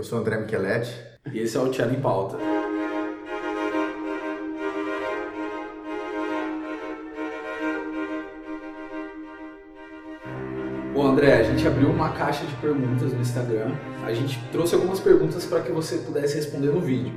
Eu sou André Micheletti. E esse é o Cello em Pauta. Bom, André, a gente abriu uma caixa de perguntas no Instagram. A gente trouxe algumas perguntas para que você pudesse responder no vídeo.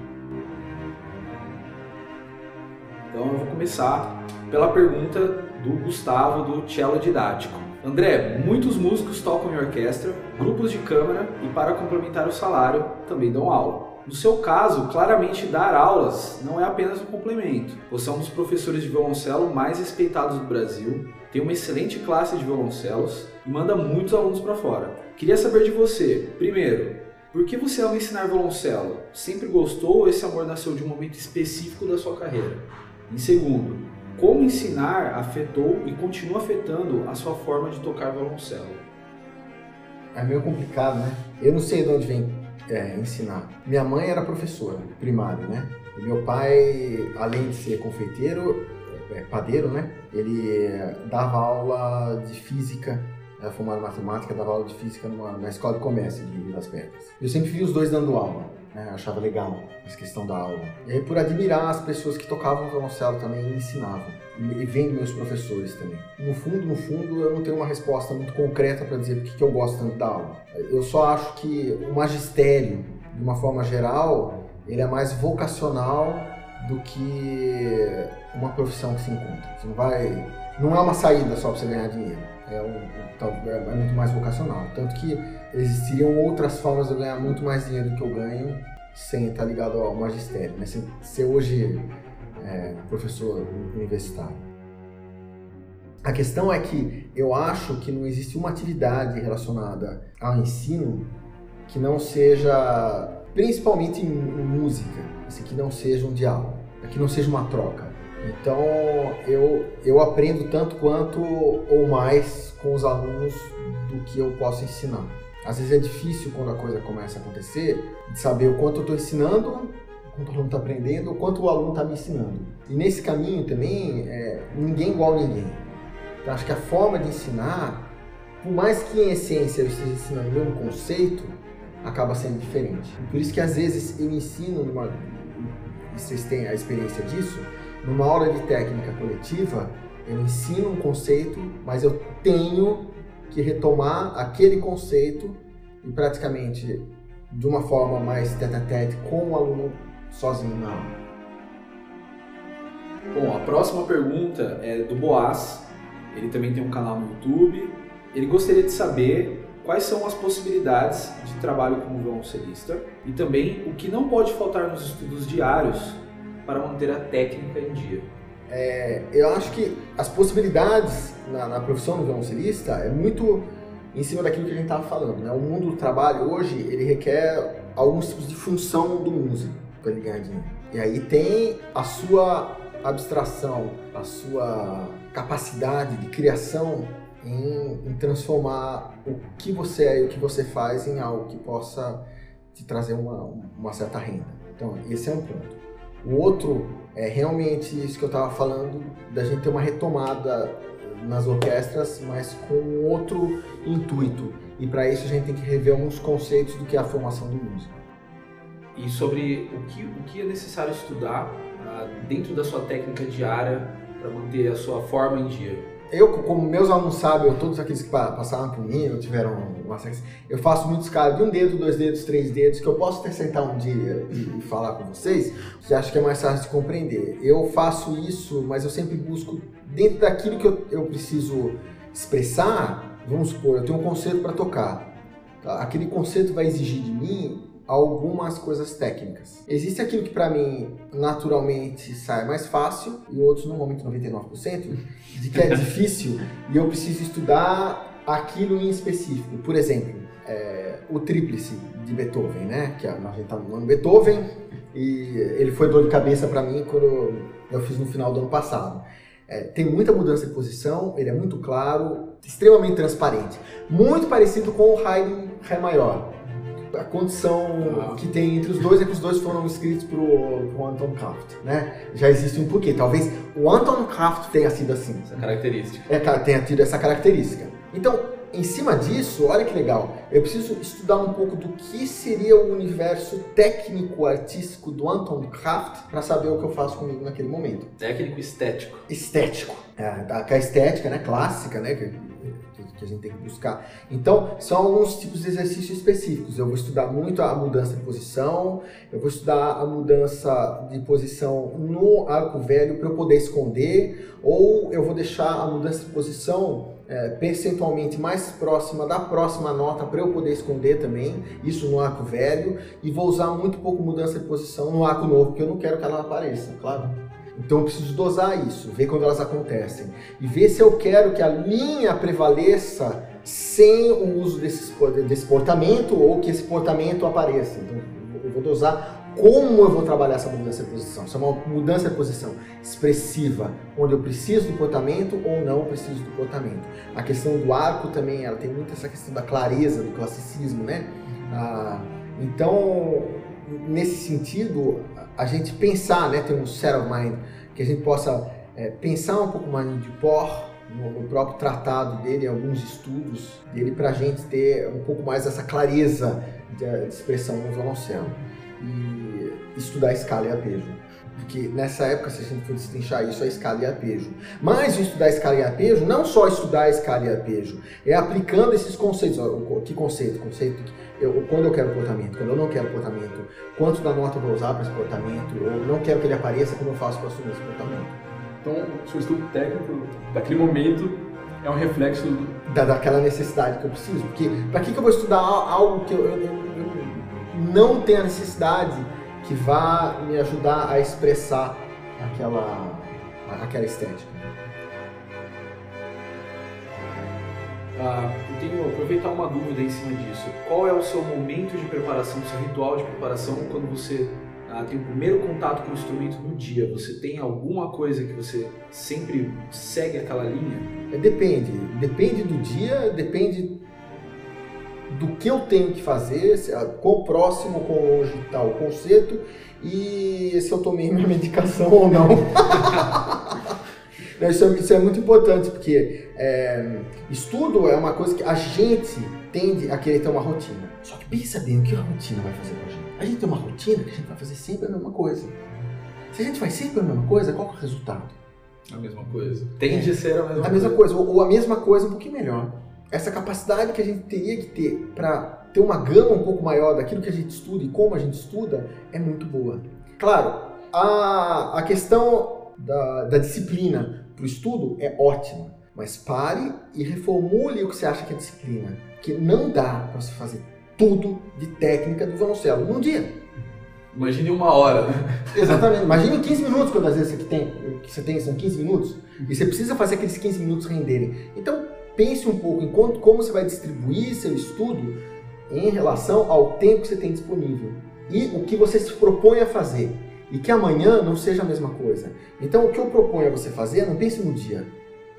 Então eu vou começar pela pergunta do Gustavo do Cello Didático. André, muitos músicos tocam em orquestra, grupos de câmara e para complementar o salário também dão aula. No seu caso, claramente dar aulas não é apenas um complemento. Você é um dos professores de violoncelo mais respeitados do Brasil, tem uma excelente classe de violoncelos e manda muitos alunos para fora. Queria saber de você, primeiro, por que você ama ensinar violoncelo? Sempre gostou ou esse amor nasceu de um momento específico da sua carreira? Em segundo, como ensinar afetou e continua afetando a sua forma de tocar violoncelo? É meio complicado, né? Eu não sei de onde vem é, ensinar. Minha mãe era professora primária, né? E meu pai, além de ser confeiteiro, é, padeiro, né? Ele dava aula de física, era formado em matemática, dava aula de física numa, na escola de comércio de Rio das Pedras. Eu sempre vi os dois dando aula, né? Achava legal essa questão da aula. E aí, por admirar as pessoas que tocavam violoncelo também e ensinavam. E vendo meus professores também. No fundo, no fundo, eu não tenho uma resposta muito concreta para dizer por que eu gosto tanto da aula. Eu só acho que o magistério, de uma forma geral, ele é mais vocacional do que uma profissão que se encontra. Você não vai, não é uma saída só para você ganhar dinheiro. É, um, é muito mais vocacional. Tanto que existiriam outras formas de eu ganhar muito mais dinheiro do que eu ganho sem estar ligado ao magistério. Né? Sem ser hoje é, professor universitário. A questão é que eu acho que não existe uma atividade relacionada ao ensino que não seja, principalmente em, em música, assim, que não seja um diálogo, que não seja uma troca. Então eu, eu aprendo tanto quanto ou mais com os alunos do que eu posso ensinar. Às vezes é difícil quando a coisa começa a acontecer de saber o quanto eu estou ensinando quanto o aluno está aprendendo ou quanto o aluno está me ensinando. E nesse caminho também, é, ninguém igual a ninguém. Então acho que a forma de ensinar, por mais que em essência eu esteja ensinando o mesmo conceito, acaba sendo diferente. Por isso que às vezes eu ensino, numa, vocês têm a experiência disso, numa aula de técnica coletiva, eu ensino um conceito, mas eu tenho que retomar aquele conceito e praticamente de uma forma mais tete a tete com o aluno sozinho na aula. Bom, a próxima pergunta é do Boaz. Ele também tem um canal no YouTube. Ele gostaria de saber quais são as possibilidades de trabalho como violoncelista e também o que não pode faltar nos estudos diários para manter a técnica em dia. É, eu acho que as possibilidades na, na profissão do violoncelista é muito em cima daquilo que a gente estava falando. Né? O mundo do trabalho hoje ele requer alguns tipos de função do músico para ele ganhar dinheiro. E aí tem a sua abstração, a sua capacidade de criação em, em, transformar o que você é e o que você faz em algo que possa te trazer uma, uma certa renda. Então, esse é um ponto. O outro é realmente isso que eu estava falando, da gente ter uma retomada nas orquestras, mas com outro intuito. E para isso a gente tem que rever alguns conceitos do que é a formação do músico e sobre o que, o que é necessário estudar uh, dentro da sua técnica diária para manter a sua forma em dia. Eu, como meus alunos sabem, todos aqueles que passaram ou tiveram uma eu faço muitos caras de um dedo, dois dedos, três dedos, que eu posso até sentar um dia e, e falar com vocês, que acho que é mais fácil de compreender. Eu faço isso, mas eu sempre busco, dentro daquilo que eu, eu preciso expressar, vamos supor, eu tenho um conceito para tocar. Tá? Aquele conceito vai exigir de mim algumas coisas técnicas. Existe aquilo que para mim naturalmente sai mais fácil e outros normalmente 99% de que é difícil e eu preciso estudar aquilo em específico. Por exemplo, é, o tríplice de Beethoven, né? Que a gente está no ano Beethoven e ele foi dor de cabeça para mim quando eu fiz no final do ano passado. É, tem muita mudança de posição, ele é muito claro, extremamente transparente, muito parecido com o Haydn Ré maior a condição ah. que tem entre os dois é que os dois foram escritos por o Anton Kraft, né? Já existe um porquê. Talvez o Anton Kraft tenha sido assim. Essa característica. É, tenha tido essa característica. Então, em cima disso, olha que legal, eu preciso estudar um pouco do que seria o universo técnico artístico do Anton Kraft para saber o que eu faço comigo naquele momento. Técnico estético. Estético. É, a estética, né, clássica, né, que, que a gente tem que buscar. Então, são alguns tipos de exercícios específicos. Eu vou estudar muito a mudança de posição, eu vou estudar a mudança de posição no arco velho para eu poder esconder, ou eu vou deixar a mudança de posição é, percentualmente mais próxima da próxima nota para eu poder esconder também, isso no arco velho, e vou usar muito pouco mudança de posição no arco novo, porque eu não quero que ela apareça, claro. Então eu preciso dosar isso, ver quando elas acontecem e ver se eu quero que a linha prevaleça sem o uso desse, desse portamento ou que esse portamento apareça. Então eu vou dosar como eu vou trabalhar essa mudança de posição. Se é uma mudança de posição expressiva, onde eu preciso do portamento ou não preciso do portamento. A questão do arco também, ela tem muito essa questão da clareza, do classicismo, né? Ah, então, nesse sentido, a gente pensar, né, ter um set of mind, que a gente possa é, pensar um pouco mais de por no, no, próprio tratado dele, alguns estudos dele, para a gente ter um pouco mais essa clareza de, de expressão no violoncelo. E estudar escala e arpejo. Porque nessa época, se a gente for destrinchar isso, é escala e arpejo. Mas estudar escala e arpejo, não só estudar escala e arpejo, é aplicando esses conceitos. Que conceito? Conceito eu, quando eu quero portamento, quando eu não quero portamento, quanto da nota eu vou usar para esse portamento, eu não quero que ele apareça, como eu faço para assumir esse portamento. Então, o seu estudo técnico, daquele momento, é um reflexo da, daquela necessidade que eu preciso. Porque para que, que eu vou estudar algo que eu, eu, eu não tenho a necessidade que vá me ajudar a expressar aquela, aquela estética? Ah, eu tenho aproveitar uma dúvida em cima disso. Qual é o seu momento de preparação, o seu ritual de preparação quando você ah, tem o primeiro contato com o instrumento no dia? Você tem alguma coisa que você sempre segue aquela linha? É, depende. Depende do dia, depende do que eu tenho que fazer, se, ah, quão próximo, quão longe está o concerto e se eu tomei minha medicação ou não. Isso é, isso é, muito importante, porque é, estudo é uma coisa que a gente tende a querer ter uma rotina. Só que pensa bem, o que a rotina vai fazer com a gente? A gente tem uma rotina que a gente vai fazer sempre a mesma coisa. Se a gente faz sempre a mesma coisa, qual é o resultado? A mesma coisa. Tende a ser a mesma coisa. A mesma coisa, ou, ou a mesma coisa um pouquinho melhor. Essa capacidade que a gente teria que ter para ter uma gama um pouco maior daquilo que a gente estuda e como a gente estuda é muito boa. Claro, a, a questão da, da disciplina para o estudo é ótima, mas pare e reformule o que você acha que é disciplina. Que não dá para você fazer tudo de técnica do violoncelo num dia. Imagine uma hora, né? Exatamente. Imagine 15 minutos, quando às vezes você tem, que você tem são 15 minutos, e você precisa fazer aqueles 15 minutos renderem. Então, pense um pouco em quanto, como você vai distribuir seu estudo em relação ao tempo que você tem disponível e o que você se propõe a fazer e que amanhã não seja a mesma coisa. Então, o que eu proponho a você fazer, não pense no dia,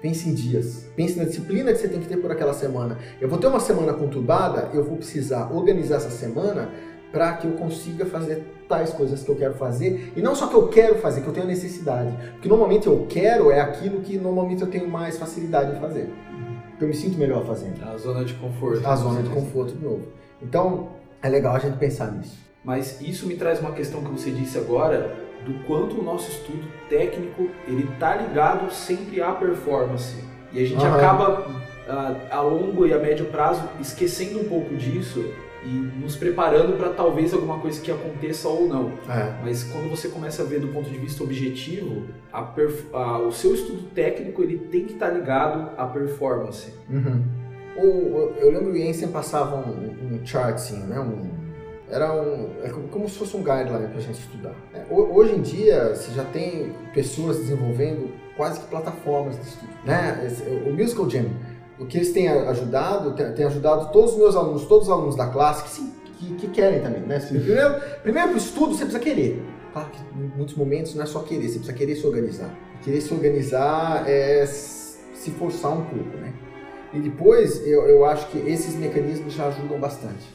pense em dias. Pense na disciplina que você tem que ter por aquela semana. Eu vou ter uma semana conturbada, eu vou precisar organizar essa semana para que eu consiga fazer tais coisas que eu quero fazer. E não só que eu quero fazer, que eu tenho necessidade. Porque normalmente eu quero é aquilo que normalmente eu tenho mais facilidade em fazer. Eu me sinto melhor fazendo. A zona de conforto. A zona de conforto de novo. Então, é legal a gente pensar nisso. Mas isso me traz uma questão que você disse agora, do quanto o nosso estudo técnico ele tá ligado sempre à performance. E a gente uhum. acaba a, a longo e a médio prazo esquecendo um pouco disso e nos preparando para talvez alguma coisa que aconteça ou não. É. Mas quando você começa a ver do ponto de vista objetivo, a a, o seu estudo técnico ele tem que estar tá ligado à performance. Uhum. O, eu lembro que o Jensen passava um, um chart, assim, né? Um, era um, é como se fosse um guideline para a gente estudar. É, hoje em dia, você já tem pessoas desenvolvendo quase que plataformas de estudo. Né? O Musical Jam, o que eles têm ajudado, tem ajudado todos os meus alunos, todos os alunos da classe, que, sim, que, que querem também. Né? Primeiro, primeiro para o estudo, você precisa querer. Claro que em muitos momentos não é só querer, você precisa querer se organizar. Querer se organizar é se forçar um pouco, né? E depois, eu, eu acho que esses mecanismos já ajudam bastante.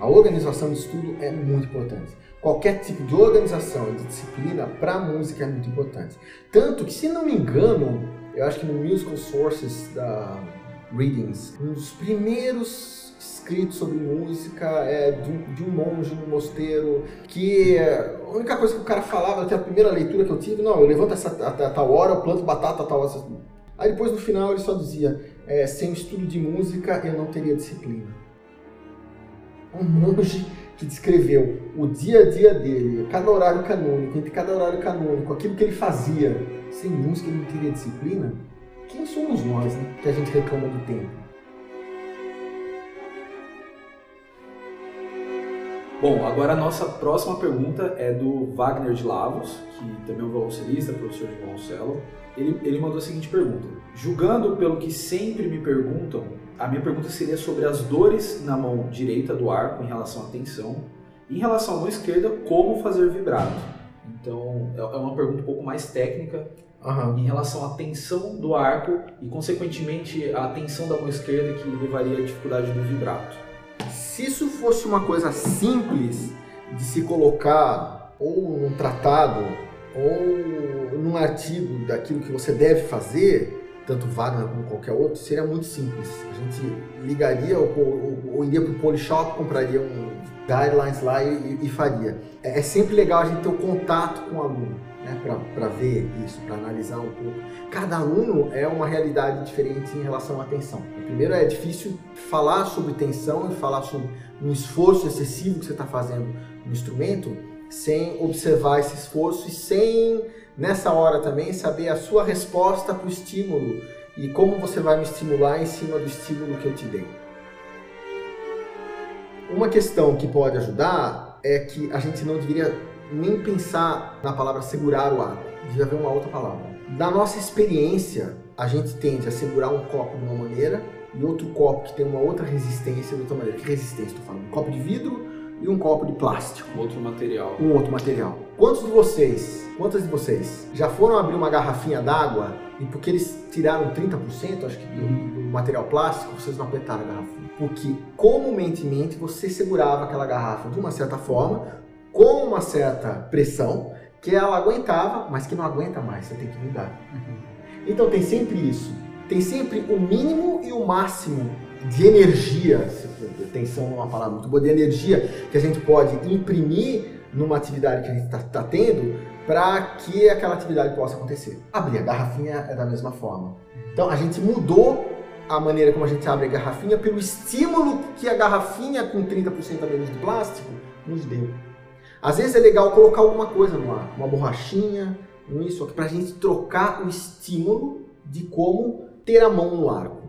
A organização de estudo é muito importante. Qualquer tipo de organização e de disciplina para música é muito importante. Tanto que, se não me engano, eu acho que no Musical Sources da, Readings, um dos primeiros escritos sobre música é de um, de um monge no mosteiro que a única coisa que o cara falava, que a primeira leitura que eu tive, não, eu levanto essa a, a, tal hora, eu planto batata a tal hora. Aí depois no final ele só dizia, é, sem estudo de música eu não teria disciplina. Um monge que descreveu o dia a dia dele, cada horário canônico, entre cada horário canônico, aquilo que ele fazia, sem música ele não teria disciplina, quem somos nós, né? Que a gente reclama do tempo. Bom, agora a nossa próxima pergunta é do Wagner de Lavos, que também é um violoncelista, professor de violoncelo. Ele, ele mandou a seguinte pergunta: Julgando pelo que sempre me perguntam, a minha pergunta seria sobre as dores na mão direita do arco em relação à tensão, em relação à mão esquerda, como fazer vibrato. Então, é, é uma pergunta um pouco mais técnica uhum. em relação à tensão do arco e, consequentemente, a tensão da mão esquerda que levaria à dificuldade do vibrato. Se isso fosse uma coisa simples de se colocar ou num tratado ou num artigo daquilo que você deve fazer, tanto Wagner como qualquer outro, seria muito simples. A gente ligaria ou, ou, ou iria para o Polishop, compraria um guidelines lá e, e faria. É, é, sempre legal a gente ter o um contato com o aluno, né, para ver isso, para analisar um pouco. Cada aluno é uma realidade diferente em relação à atenção. Primeiro, é difícil falar sobre tensão e falar sobre um esforço excessivo que você está fazendo no instrumento sem observar esse esforço e sem nessa hora também saber a sua resposta para o estímulo e como você vai me estimular em cima do estímulo que eu te dei. Uma questão que pode ajudar é que a gente não deveria nem pensar na palavra segurar o ar, devia haver uma outra palavra. Da nossa experiência, a gente tende a segurar um copo de uma maneira e outro copo que tem uma outra resistência de outra maneira. Que resistência estou falando? Um copo de vidro e um copo de plástico. Outro material. Um outro material. Quantos de vocês, quantas de vocês já foram abrir uma garrafinha d'água e porque eles tiraram 30%, acho que, do, do, material plástico, vocês não apertaram a garrafinha? Porque comumente você segurava aquela garrafa de uma certa forma, com uma certa pressão, que ela aguentava, mas que não aguenta mais, você tem que mudar. Uhum. Então tem sempre isso. Tem sempre o mínimo e o máximo de energia, tensão é uma palavra muito boa, de energia que a gente pode imprimir numa atividade que a gente está tá tendo para que aquela atividade possa acontecer. Abrir a garrafinha é da mesma forma. Então a gente mudou a maneira como a gente abre a garrafinha pelo estímulo que a garrafinha com 30% a menos de plástico nos deu. Às vezes é legal colocar alguma coisa no ar, uma borrachinha, isso, para a gente trocar o estímulo de como ter a mão no arco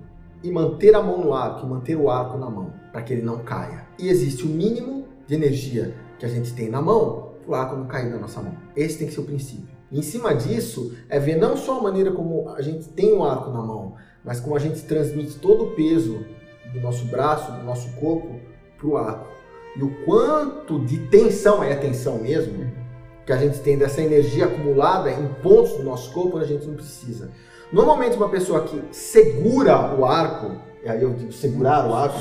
e manter a mão no arco, e manter o arco na mão, para que ele não caia. E existe o mínimo de energia que a gente tem na mão para o arco não cair na nossa mão. Esse tem que ser o princípio. E em cima disso, é ver não só a maneira como a gente tem o arco na mão, mas como a gente transmite todo o peso do nosso braço, do nosso corpo, para o arco. E o quanto de tensão é a tensão mesmo, que a gente tem dessa energia acumulada em pontos do nosso corpo, a gente não precisa. Normalmente uma pessoa que segura o arco, e aí eu digo segurar o arco,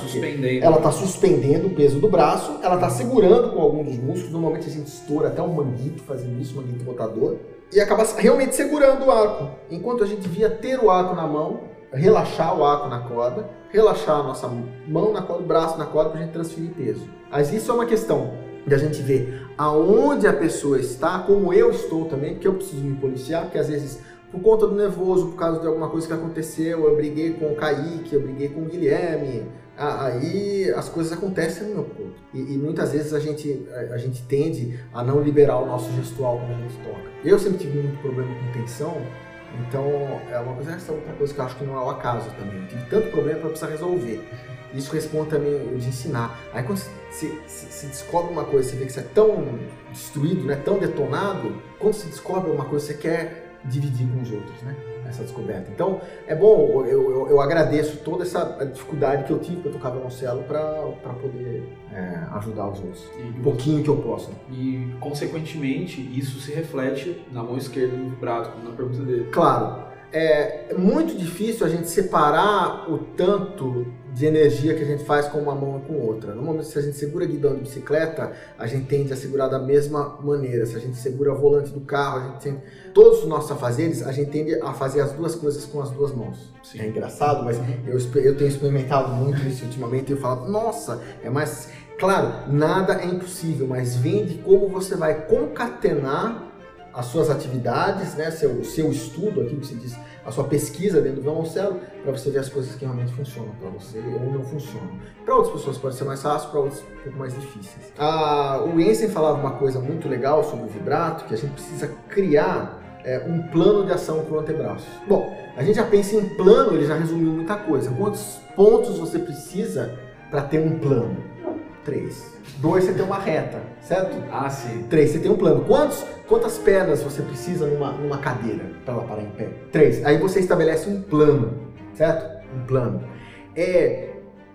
ela está suspendendo o peso do braço, ela está segurando com algum dos músculos, normalmente a gente estoura até um manguito fazendo isso, um manguito rotador, e acaba realmente segurando o arco. Enquanto a gente devia ter o arco na mão, relaxar o arco na corda, relaxar a nossa mão na corda, o braço na corda para a gente transferir peso. Mas isso é uma questão de a gente ver aonde a pessoa está, como eu estou também, porque eu preciso me policiar, porque às vezes por conta do nervoso, por causa de alguma coisa que aconteceu, eu briguei com o Kaique, eu briguei com o Guilherme, aí as coisas acontecem no meu corpo. E, e, muitas vezes a gente, a, gente tende a não liberar o nosso gestual quando a gente toca. Eu sempre tive muito problema com tensão, então é uma coisa, essa é outra coisa que eu acho que não é o acaso também. Eu tive tanto problema para precisar resolver. Isso responde também de ensinar. Aí quando você, se descobre uma coisa, você vê que você é tão destruído, né, tão detonado, quando você descobre uma coisa, você quer dividir com os outros, né? Essa descoberta. Então, é bom, eu, eu, eu agradeço toda essa dificuldade que eu tive para tocar violoncelo para poder é, ajudar os outros. E, um pouquinho que eu posso. E, consequentemente, isso se reflete na mão esquerda do vibrato, na pergunta dele. Claro. É muito difícil a gente separar o tanto de energia que a gente faz com uma mão e com outra. Normalmente, se a gente segura guidão de bicicleta, a gente tende a segurar da mesma maneira. Se a gente segura o volante do carro, a gente tende... todos os nossos afazeres, a gente tende a fazer as duas coisas com as duas mãos. Sim. É engraçado, mas eu, eu tenho experimentado muito isso ultimamente e eu falo, nossa, é mais. Claro, nada é impossível, mas vem de como você vai concatenar as suas atividades, né, seu, seu estudo, aquilo que se diz, a sua pesquisa dentro do violoncelo, para você ver as coisas que realmente funcionam para você ou não funcionam. Para outras pessoas pode ser mais fácil, para outras um pouco mais difíceis. Ah, o Jensen falava uma coisa muito legal sobre o vibrato, que a gente precisa criar é, um plano de ação para o antebraço. Bom, a gente já pensa em plano, ele já resumiu muita coisa. Quantos pontos você precisa para ter um plano? Três. Dois, você tem uma reta, certo? Ah, sim. Três, você tem um plano. Quantos, quantas pernas você precisa numa, numa cadeira para ela parar em pé? Três. Aí você estabelece um plano, certo? Um plano. É,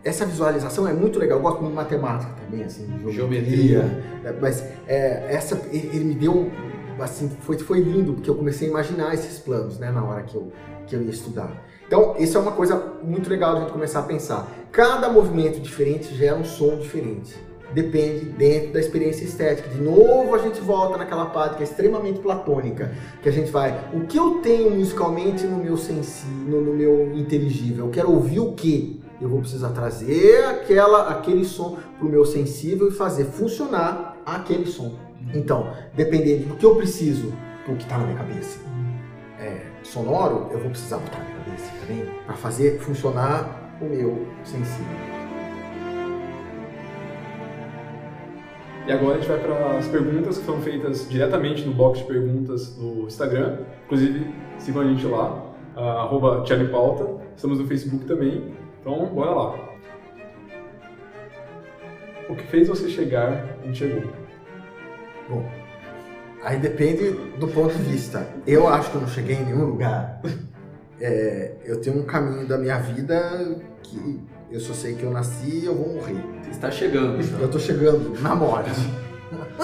essa visualização é muito legal. Eu gosto muito de matemática também, assim, de geometria. É, Mas é, essa, ele ele me deu, assim, foi, foi lindo, porque eu comecei a imaginar esses planos, né, na hora que eu, que eu ia estudar. Então, isso é uma coisa muito legal de a gente começar a pensar. Cada movimento diferente gera um som diferente. Depende dentro da experiência estética. De novo, a gente volta naquela parte que é extremamente platônica, que a gente vai. O que eu tenho musicalmente no meu sensível, no, meu inteligível? Eu quero ouvir o quê? Eu vou precisar trazer aquela, aquele som para o meu sensível e fazer funcionar aquele som. Então, dependendo do que eu preciso, do que está na minha cabeça, é, sonoro, eu vou precisar botar na minha cabeça também para fazer funcionar o meu sensível. E agora a gente vai para as perguntas que foram feitas diretamente no box de perguntas do Instagram. Inclusive, sigam a gente lá, arroba Pauta. Estamos no Facebook também. Então, bora lá. O que fez você chegar onde chegou? Bom, aí depende do ponto de vista. Eu acho que eu não cheguei em nenhum lugar. É, eu tenho um caminho da minha vida que eu só sei que eu nasci e eu vou morrer. Você está chegando. então. Eu tô chegando na morte.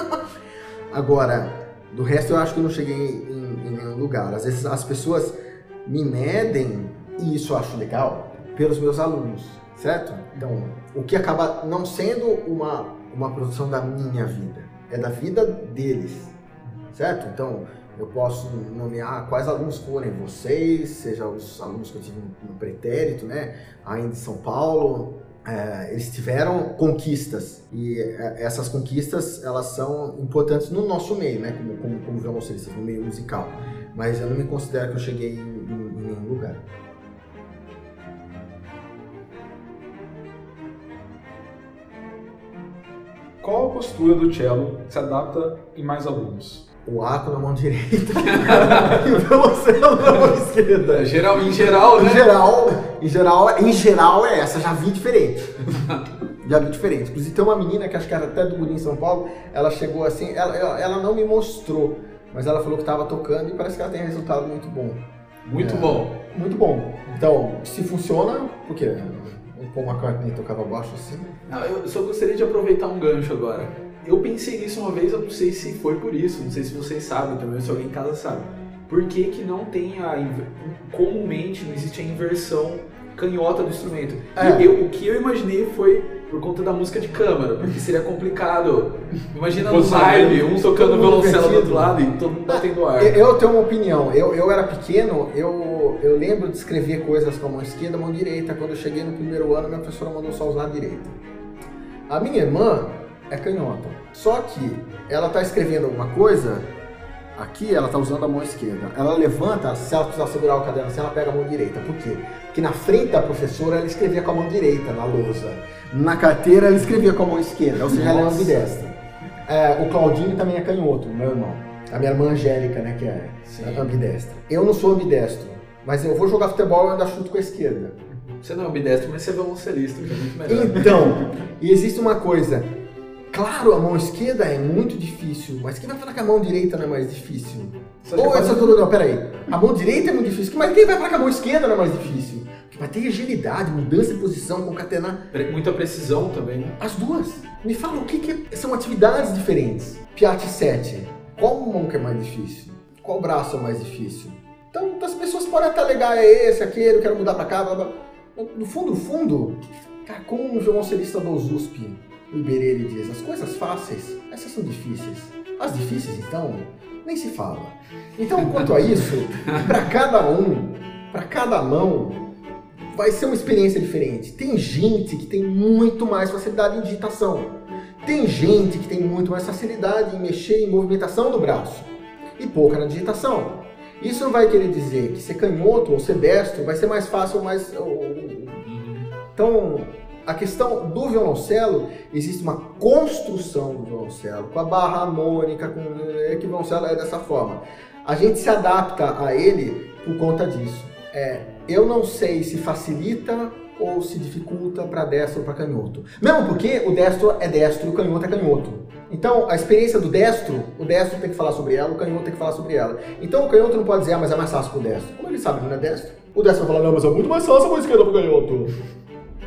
Agora, do resto eu acho que eu não cheguei em, em nenhum lugar. Às vezes as pessoas me medem, e isso eu acho legal, pelos meus alunos, certo? Então, o que acaba não sendo uma, uma produção da minha vida, é da vida deles, certo? Então, eu posso nomear quais alunos forem vocês, seja os alunos que eu tive no pretérito, né? Ainda em São Paulo, é, eles tiveram conquistas e é, essas conquistas elas são importantes no nosso meio, né? Como, como, como no meio musical. Mas eu não me considero que eu cheguei em, em, em nenhum lugar. Qual a postura do cello se adapta em mais alunos? O arco na mão direita e o violoncelo na mão esquerda. É, Geral, em geral, Em né? geral, em geral, em geral é essa, já vi diferente. já vi diferente. Inclusive tem uma menina que acho que era até do Guri em São Paulo, ela chegou assim, ela, ela, ela não me mostrou, mas ela falou que estava tocando e parece que ela tem resultado muito bom. Muito É. bom. Muito bom. Então, se funciona, por quê? O Paul McCartney tocava baixo assim. Não, eu só gostaria de aproveitar um gancho agora. Eu pensei nisso uma vez, eu não sei se foi por isso, não sei se vocês sabem também, se alguém em casa sabe. Por que, que não tem a. Comumente não existe a inversão canhota do instrumento. É. E eu- o que eu imaginei foi por conta da música de câmara, porque seria complicado. Imagina no live, um tocando violoncelo do outro lado e todo mundo batendo ar. Eu, eu tenho uma opinião. Eu, eu era pequeno, eu, eu lembro de escrever coisas com a mão esquerda, mão direita. Quando eu cheguei no primeiro ano, minha professora mandou só usar a direita. A minha irmã é canhota. Só que ela tá escrevendo alguma coisa, aqui ela tá usando a mão esquerda. Ela levanta, se ela precisar segurar o caderno assim, ela pega a mão direita. Por quê? Porque na frente da professora ela escrevia com a mão direita na lousa. Na carteira ela escrevia com a mão esquerda, ou seja, ela é ambidestra. É, o Claudinho também é canhoto, meu irmão. A minha irmã Angélica, né, que é Sim. ambidestra. Eu não sou ambidestro, mas eu vou jogar futebol e eu ainda chuto com a esquerda. Você não é ambidestro, mas você é violoncelista, que é muito melhor. Então, e existe uma coisa. Claro, a mão esquerda é muito difícil, mas quem vai falar que a mão direita não é mais difícil? Ou essa tudo não, peraí. A mão direita é muito difícil, mas quem vai falar que a mão esquerda não é mais difícil? Porque vai ter agilidade, mudança de posição, concatenar. Muita precisão também. né? As duas. Me fala o que, que são atividades diferentes. Piate 7. Qual mão que é mais difícil? Qual braço é mais difícil? Então, as pessoas podem até alegar, é esse, aquele, eu quero mudar pra cá, blá, blá. No fundo, no fundo, Cara, como um violoncelista do USP, o Iberê, diz, as coisas fáceis, essas são difíceis. As difíceis, então, nem se fala. Então, quanto a isso, para cada um, para cada mão, vai ser uma experiência diferente. Tem gente que tem muito mais facilidade em digitação. Tem gente que tem muito mais facilidade em mexer em movimentação do braço e pouca na digitação. Isso não vai querer dizer que ser canhoto ou ser destro vai ser mais fácil ou mais. Então, a questão do violoncelo, existe uma construção do violoncelo, com a barra harmônica, com é que o violoncelo é dessa forma. A gente se adapta a ele por conta disso. É, eu não sei se facilita ou se dificulta para destro ou para canhoto. Mesmo porque o destro é destro e o canhoto é canhoto. Então, a experiência do destro, o destro tem que falar sobre ela, o canhoto tem que falar sobre ela. Então, o canhoto não pode dizer, ah, mas é mais fácil pro destro. Como ele sabe que não é destro? O destro vai falar, não, mas é muito mais fácil a esquerda pro canhoto.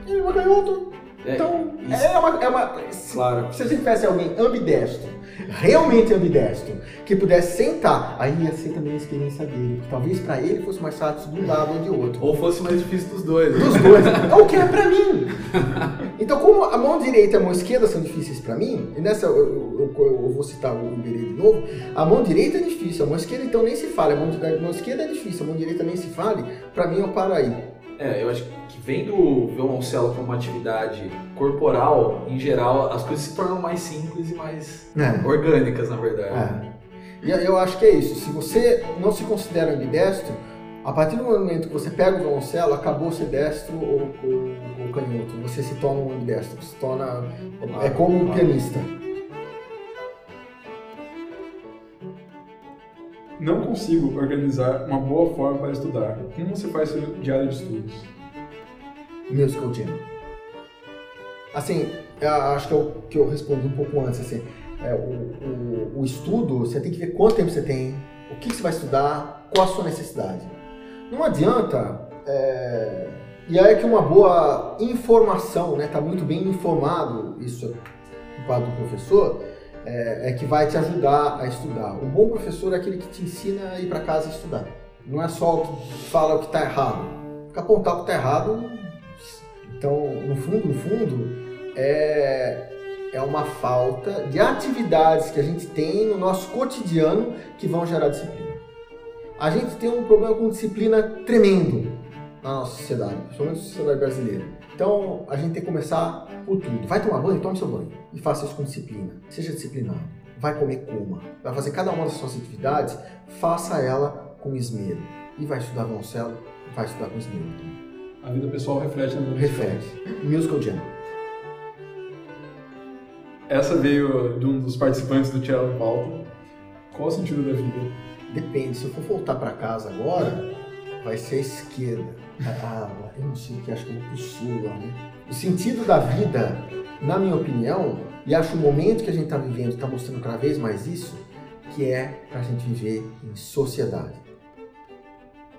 Ele é canhoto. É, então, é uma, é uma. Se, claro. se gente tivesse alguém ambidestro, realmente ambidestro, que pudesse sentar, aí ia ser também a experiência dele. Talvez para ele fosse mais fácil de um lado ou de outro. Ou fosse mais difícil dos dois. Dos dois. É o que é para mim. Então, como a mão direita e a mão esquerda são difíceis para mim, e nessa eu, eu, eu, eu, vou citar o Iberê de novo, a mão direita é difícil, a mão esquerda então nem se fala, a mão, a mão esquerda é difícil, a mão direita nem se fale, para mim eu paro aí. É, eu acho que vendo o violoncelo como uma atividade corporal, em geral, as coisas se tornam mais simples e mais é. orgânicas, na verdade. É. E eu acho que é isso. Se você não se considera ambidestro, a partir do momento que você pega o violoncelo, acabou ser destro ou, ou, ou canhoto. Você se torna um ambidestro, se torna. é como um pianista. Não consigo organizar uma boa forma para estudar. Como você faz seu diário de estudos? Musical Jam. Assim, acho que eu, que eu respondi um pouco antes. Assim, é, o, o, o, estudo, você tem que ver quanto tempo você tem, o que, que você vai estudar, qual a sua necessidade. Não adianta. É, e aí é que uma boa informação, né, tá muito bem informado, isso é do professor, é, é, que vai te ajudar a estudar. Um bom professor é aquele que te ensina a ir para casa estudar. Não é só o que fala o que está errado. Fica apontar o que está errado. Então, no fundo, no fundo, é, é uma falta de atividades que a gente tem no nosso cotidiano que vão gerar disciplina. A gente tem um problema com disciplina tremendo na nossa sociedade, principalmente na sociedade brasileira. Então, a gente tem que começar por tudo. Vai tomar banho? Tome seu banho. E faça isso com disciplina. Seja disciplinado. Vai comer, coma. Vai fazer cada uma das suas atividades, faça ela com esmero. E vai estudar violoncelo, vai estudar com esmero. A vida pessoal reflete na vida Reflete. Musical Jam. Essa veio de um dos participantes do Cello em Pauta. Qual o sentido da vida? Depende. Se eu for voltar para casa agora, vai ser a esquerda ah, eu não sei o que, acho que eu vou pro sul lá, né? O sentido da vida, na minha opinião, e acho o momento que a gente está vivendo está mostrando cada vez mais isso, que é para a gente viver em sociedade.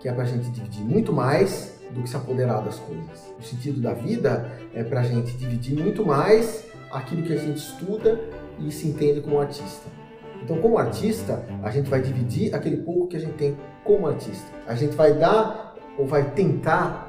Que é para a gente dividir muito mais do que se apoderar das coisas. O sentido da vida é para a gente dividir muito mais aquilo que a gente estuda e se entende como artista. Então, como artista, a gente vai dividir aquele pouco que a gente tem como artista. A gente vai dar ou vai tentar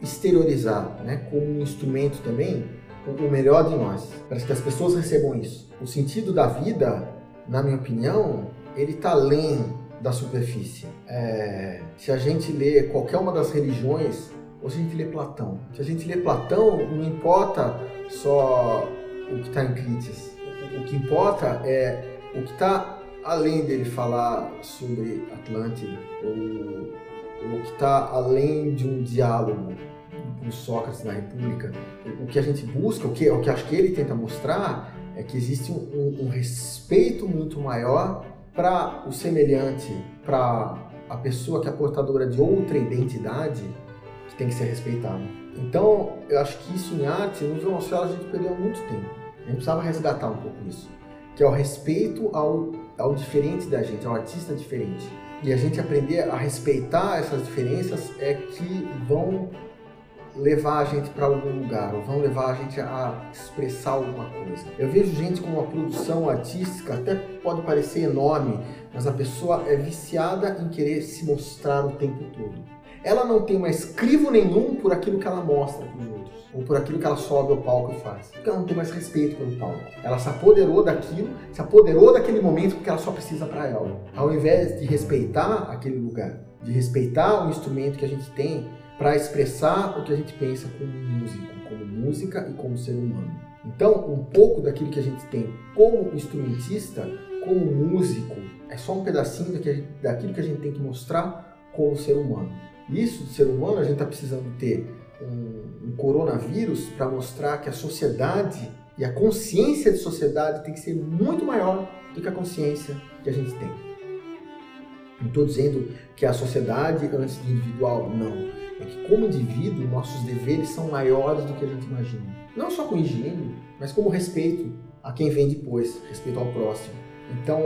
exteriorizar, né, como um instrumento também, o melhor de nós, para que as pessoas recebam isso. O sentido da vida, na minha opinião, ele está além da superfície. É, se a gente lê qualquer uma das religiões, ou se a gente lê Platão, se a gente lê Platão, não importa só o que está em Critias. O que importa é o que está além dele falar sobre Atlântida ou o que está além de um diálogo com Sócrates na República. O que a gente busca, o que, o que acho que ele tenta mostrar, é que existe um, um respeito muito maior para o semelhante, para a pessoa que é portadora de outra identidade que tem que ser respeitada. Então, eu acho que isso em arte, no violoncelo, a gente perdeu muito tempo. A gente precisava resgatar um pouco isso, que é o respeito ao, ao diferente da gente, ao artista diferente e a gente aprender a respeitar essas diferenças é que vão levar a gente para algum lugar, ou vão levar a gente a expressar alguma coisa. Eu vejo gente com uma produção artística, até pode parecer enorme, mas a pessoa é viciada em querer se mostrar o tempo todo. Ela não tem mais crivo nenhum por aquilo que ela mostra para outros. Ou por aquilo que ela sobe ao palco e faz. Porque ela não tem mais respeito pelo palco. Ela se apoderou daquilo, se apoderou daquele momento porque ela só precisa para ela. Ao invés de respeitar aquele lugar, de respeitar o instrumento que a gente tem para expressar o que a gente pensa como músico, como música e como ser humano. Então, um pouco daquilo que a gente tem como instrumentista, como músico, é só um pedacinho daquilo que a gente tem que mostrar como ser humano. Isso de ser humano, a gente está precisando ter um, um coronavírus para mostrar que a sociedade e a consciência de sociedade tem que ser muito maior do que a consciência que a gente tem. Não estou dizendo que a sociedade antes de individual, não. É que como indivíduo, nossos deveres são maiores do que a gente imagina. Não só com higiene, mas como respeito a quem vem depois, respeito ao próximo. Então,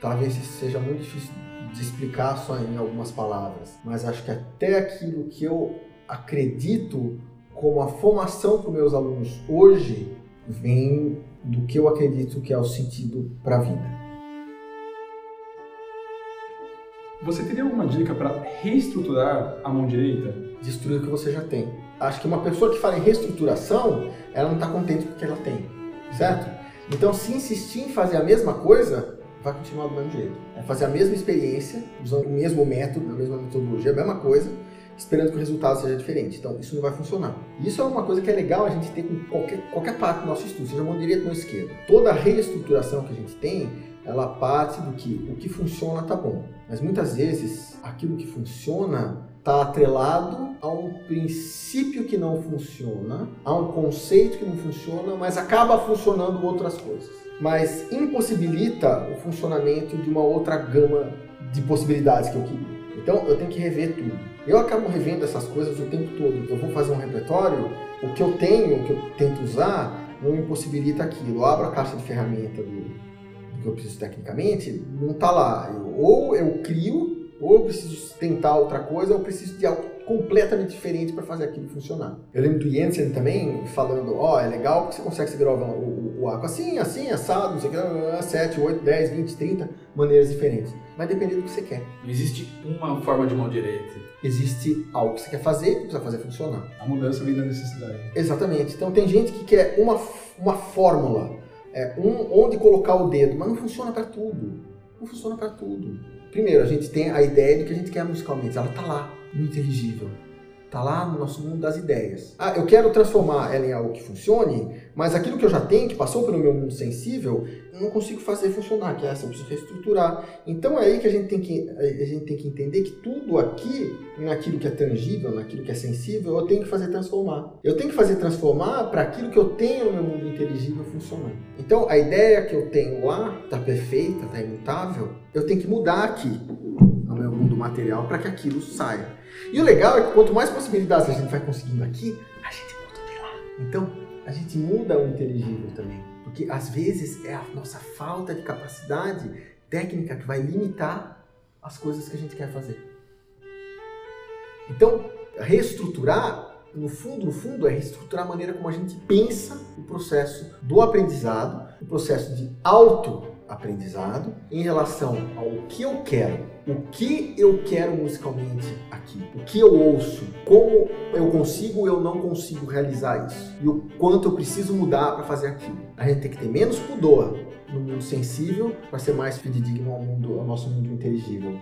talvez seja muito difícil de explicar só em algumas palavras, mas acho que até aquilo que eu acredito como a formação para os meus alunos hoje vem do que eu acredito que é o sentido para a vida. Você teria alguma dica para reestruturar a mão direita? Destruir o que você já tem. Acho que uma pessoa que fala em reestruturação, ela não está contente com o que ela tem, certo? Então, se insistir em fazer a mesma coisa, vai continuar do mesmo jeito. É fazer a mesma experiência, usando o mesmo método, a mesma metodologia, a mesma coisa, esperando que o resultado seja diferente. Então, isso não vai funcionar. Isso é uma coisa que é legal a gente ter com qualquer, qualquer parte do nosso estudo, seja mão direita ou esquerda. Toda reestruturação que a gente tem, ela parte do que o que funciona tá bom. Mas muitas vezes, aquilo que funciona está atrelado a um princípio que não funciona, a um conceito que não funciona, mas acaba funcionando outras coisas. Mas impossibilita o funcionamento de uma outra gama de possibilidades que eu queria. Então eu tenho que rever tudo. Eu acabo revendo essas coisas o tempo todo. Eu vou fazer um repertório, o que eu tenho, o que eu tento usar, não impossibilita aquilo. Eu abro a caixa de ferramenta do, do que eu preciso tecnicamente, não está lá. Eu, ou eu crio, ou eu preciso tentar outra coisa, ou eu preciso de algo completamente diferente para fazer aquilo funcionar. Eu lembro do Jensen também falando, ó, oh, é legal porque você consegue segurar o, o, o arco assim, assim, assado, não sei o que, 7, 8, 10, 20, 30 maneiras diferentes. Vai depender do que você quer. Não existe uma forma de mão direita. Existe algo que você quer fazer e precisa fazer funcionar. A mudança vem da necessidade. Exatamente. Então tem gente que quer uma, uma fórmula, é, um, onde colocar o dedo, mas não funciona para tudo. Não funciona para tudo. Primeiro, a gente tem a ideia de que a gente quer musicalmente, ela tá lá no inteligível. Está lá no nosso mundo das ideias. Ah, eu quero transformar ela em algo que funcione, mas aquilo que eu já tenho, que passou pelo meu mundo sensível, eu não consigo fazer funcionar, que é essa, eu preciso reestruturar. Então é aí que a gente tem que, a gente tem que entender que tudo aqui, naquilo que é tangível, naquilo que é sensível, eu tenho que fazer transformar. Eu tenho que fazer transformar para aquilo que eu tenho no meu mundo inteligível funcionar. Então a ideia que eu tenho lá está perfeita, está imutável, eu tenho que mudar aqui material para que aquilo saia. E o legal é que quanto mais possibilidades a gente vai conseguindo aqui, a gente muda de lá. Então, a gente muda o inteligível também. Porque às vezes é a nossa falta de capacidade técnica que vai limitar as coisas que a gente quer fazer. Então, reestruturar, no fundo, no fundo, é reestruturar a maneira como a gente pensa o processo do aprendizado, o processo de auto aprendizado em relação ao que eu quero, o que eu quero musicalmente aqui, o que eu ouço, como eu consigo ou eu não consigo realizar isso e o quanto eu preciso mudar para fazer aquilo. A gente tem que ter menos pudor no mundo sensível para ser mais fidedigno ao, mundo, ao nosso mundo inteligível.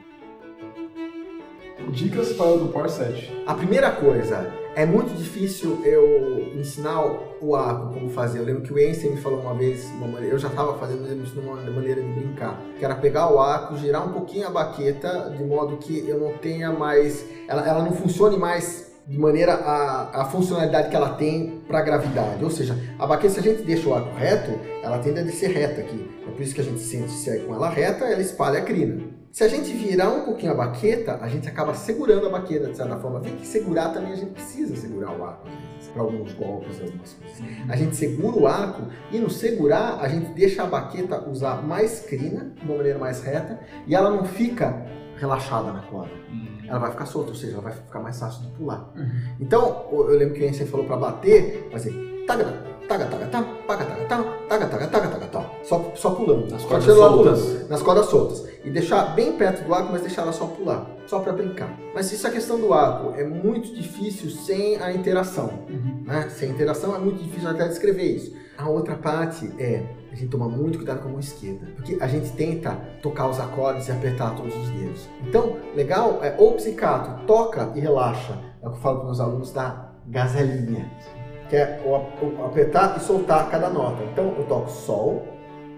Dicas para o Power 7. A primeira coisa, é muito difícil eu ensinar o arco como fazer. Eu lembro que o Einstein me falou uma vez, uma eu já estava fazendo isso de uma maneira de brincar, que era pegar o arco, girar um pouquinho a baqueta, de modo que eu não tenha mais, ela, ela não funcione mais de maneira a, a funcionalidade que ela tem para a gravidade. Ou seja, a baqueta, se a gente deixa o arco reto, ela tende a descer reta aqui. Por isso que a gente sente se é com ela reta, ela espalha a crina. Se a gente virar um pouquinho a baqueta, a gente acaba segurando a baqueta de certa forma. Vem que segurar também a gente precisa segurar o arco para alguns golpes, algumas coisas. A gente segura o arco e no segurar a gente deixa a baqueta usar mais crina, de uma maneira mais reta, e ela não fica relaxada na corda. Uhum. Ela vai ficar solta, ou seja, ela vai ficar mais fácil de pular. Uhum. Então, eu lembro que o Einstein falou para bater, fazer tagra, taga, taga, tá, paga, taga, tá, taga, taga, taga, taga, tá. Só, só pulando. Nas cordas soltas. pulando. Nas cordas soltas. E deixar bem perto do arco, mas deixar ela só pular. Só pra brincar. Mas isso é a questão do arco. É muito difícil sem a interação. Né? Sem interação é muito difícil até descrever isso. A outra parte é a gente toma muito cuidado com a mão esquerda, porque a gente tenta tocar os acordes e apertar todos os dedos. Então, legal é o psicato, toca e relaxa. É o que eu falo para meus alunos da gazelinha, que é o, apertar e soltar cada nota. Então, eu toco sol,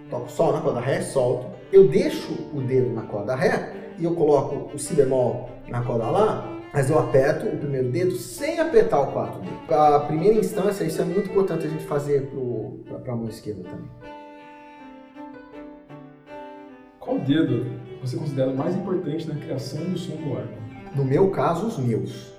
toco sol na corda ré, solto. Eu deixo o dedo na corda ré e eu coloco o si bemol na corda lá, mas eu aperto o primeiro dedo sem apertar o quarto dedo. A primeira instância, isso é muito importante a gente fazer para a mão esquerda também. Qual dedo você considera mais importante na criação do som do arco? No meu caso, os meus.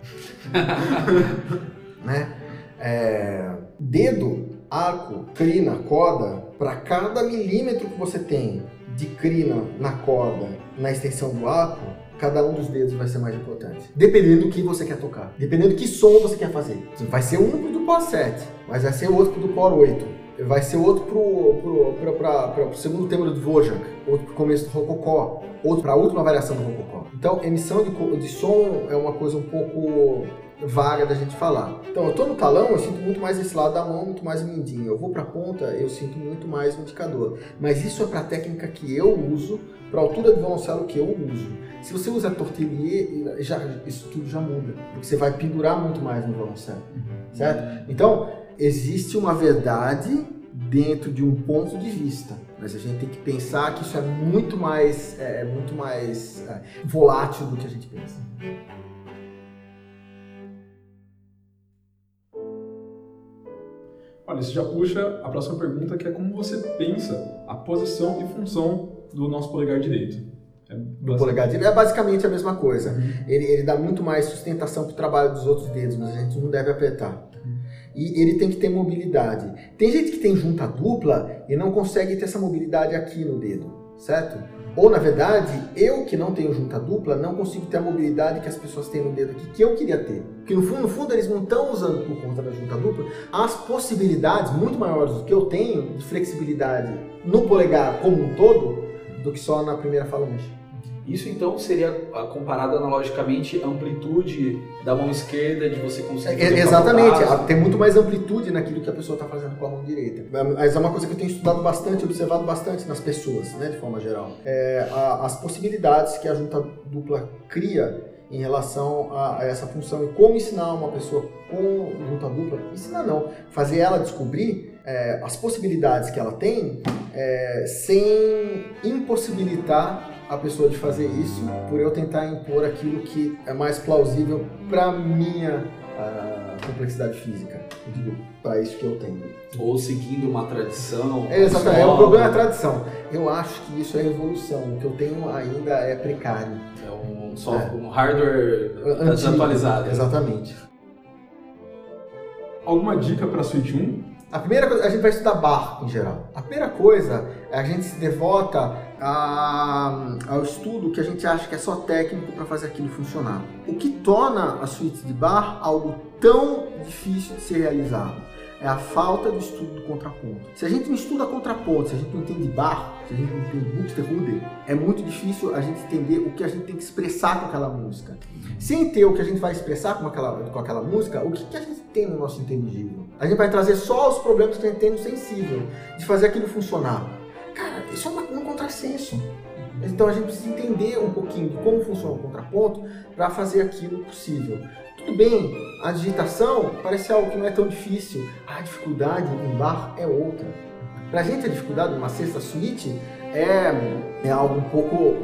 né? É, dedo, arco, crina, corda, para cada milímetro que você tem de crina na corda, na extensão do arco, cada um dos dedos vai ser mais importante. Dependendo do que você quer tocar. Dependendo do que som você quer fazer. Vai ser um do Pó 7, mas vai ser outro do Pó 8. Vai ser outro pro, pro, pra, pra, pro segundo tema do Dvorak, outro pro começo do Rococó, outro pra última variação do Rococó. Então, emissão de, de som é uma coisa um pouco vaga da gente falar. Então, eu tô no talão, eu sinto muito mais esse lado da mão, muito mais o mindinho. Eu vou pra ponta, eu sinto muito mais o indicador. Mas isso é pra técnica que eu uso, pra altura do violoncelo que eu uso. Se você usa tortelier, já, isso tudo já muda, porque você vai pendurar muito mais no violoncelo, certo? Então, existe uma verdade dentro de um ponto de vista, mas a gente tem que pensar que isso é muito mais, é, muito mais é, volátil do que a gente pensa. Olha, isso já puxa a próxima pergunta, que é como você pensa a posição e função do nosso polegar direito. É Do polegar direito é basicamente a mesma coisa. Ele, ele dá muito mais sustentação para o trabalho dos outros dedos, mas a gente não deve apertar. E ele tem que ter mobilidade. Tem gente que tem junta dupla e não consegue ter essa mobilidade aqui no dedo, certo? Ou na verdade, eu que não tenho junta dupla, não consigo ter a mobilidade que as pessoas têm no dedo aqui, que eu queria ter. Porque no fundo, no fundo eles não estão usando por conta da junta dupla as possibilidades muito maiores do que eu tenho de flexibilidade no polegar como um todo do que só na primeira falange. Isso então seria ah, comparado analogicamente a amplitude da mão esquerda de você conseguir. É, fazer exatamente, passo. tem muito mais amplitude naquilo que a pessoa está fazendo com a mão direita. Mas é uma coisa que eu tenho estudado bastante, observado bastante nas pessoas, né, de forma geral. É, a- as possibilidades que a junta dupla cria em relação a, a essa função e como ensinar uma pessoa com junta dupla, ensinar não, fazer ela descobrir é, as possibilidades que ela tem é, sem impossibilitar a pessoa de fazer isso por eu tentar impor aquilo que é mais plausível para minha ah, complexidade física, para isso que eu tenho. Ou seguindo uma tradição. É, exatamente, é, o problema é a tradição. Eu acho que isso é evolução. O que eu tenho ainda é precário. É um, software, um hardware Antigo. desatualizado. Exatamente. Alguma dica para Suite 1? A primeira coisa, a gente vai estudar bar em geral. A primeira coisa, é a gente se devota a- ao estudo que a gente acha que é só técnico para fazer aquilo funcionar. O que torna a suíte de bar algo tão difícil de ser realizado é a falta do estudo do contraponto. Se a gente não estuda contraponto, se a gente não entende bar, se a gente não entende Buxtehude, é muito difícil a gente entender o que a gente tem que expressar com aquela música. Sem ter o que a gente vai expressar com aquela, com aquela música, o que, que a gente tem no nosso inteligível? A gente vai trazer só os problemas que a gente tem no sensível, de fazer aquilo funcionar. Cara, isso é uma- um contrassenso. Então a gente precisa entender um pouquinho de como funciona o contraponto para fazer aquilo possível. Tudo bem, a digitação parece algo que não é tão difícil. A dificuldade em bar é outra. Pra gente a dificuldade numa sexta suíte é, é algo um pouco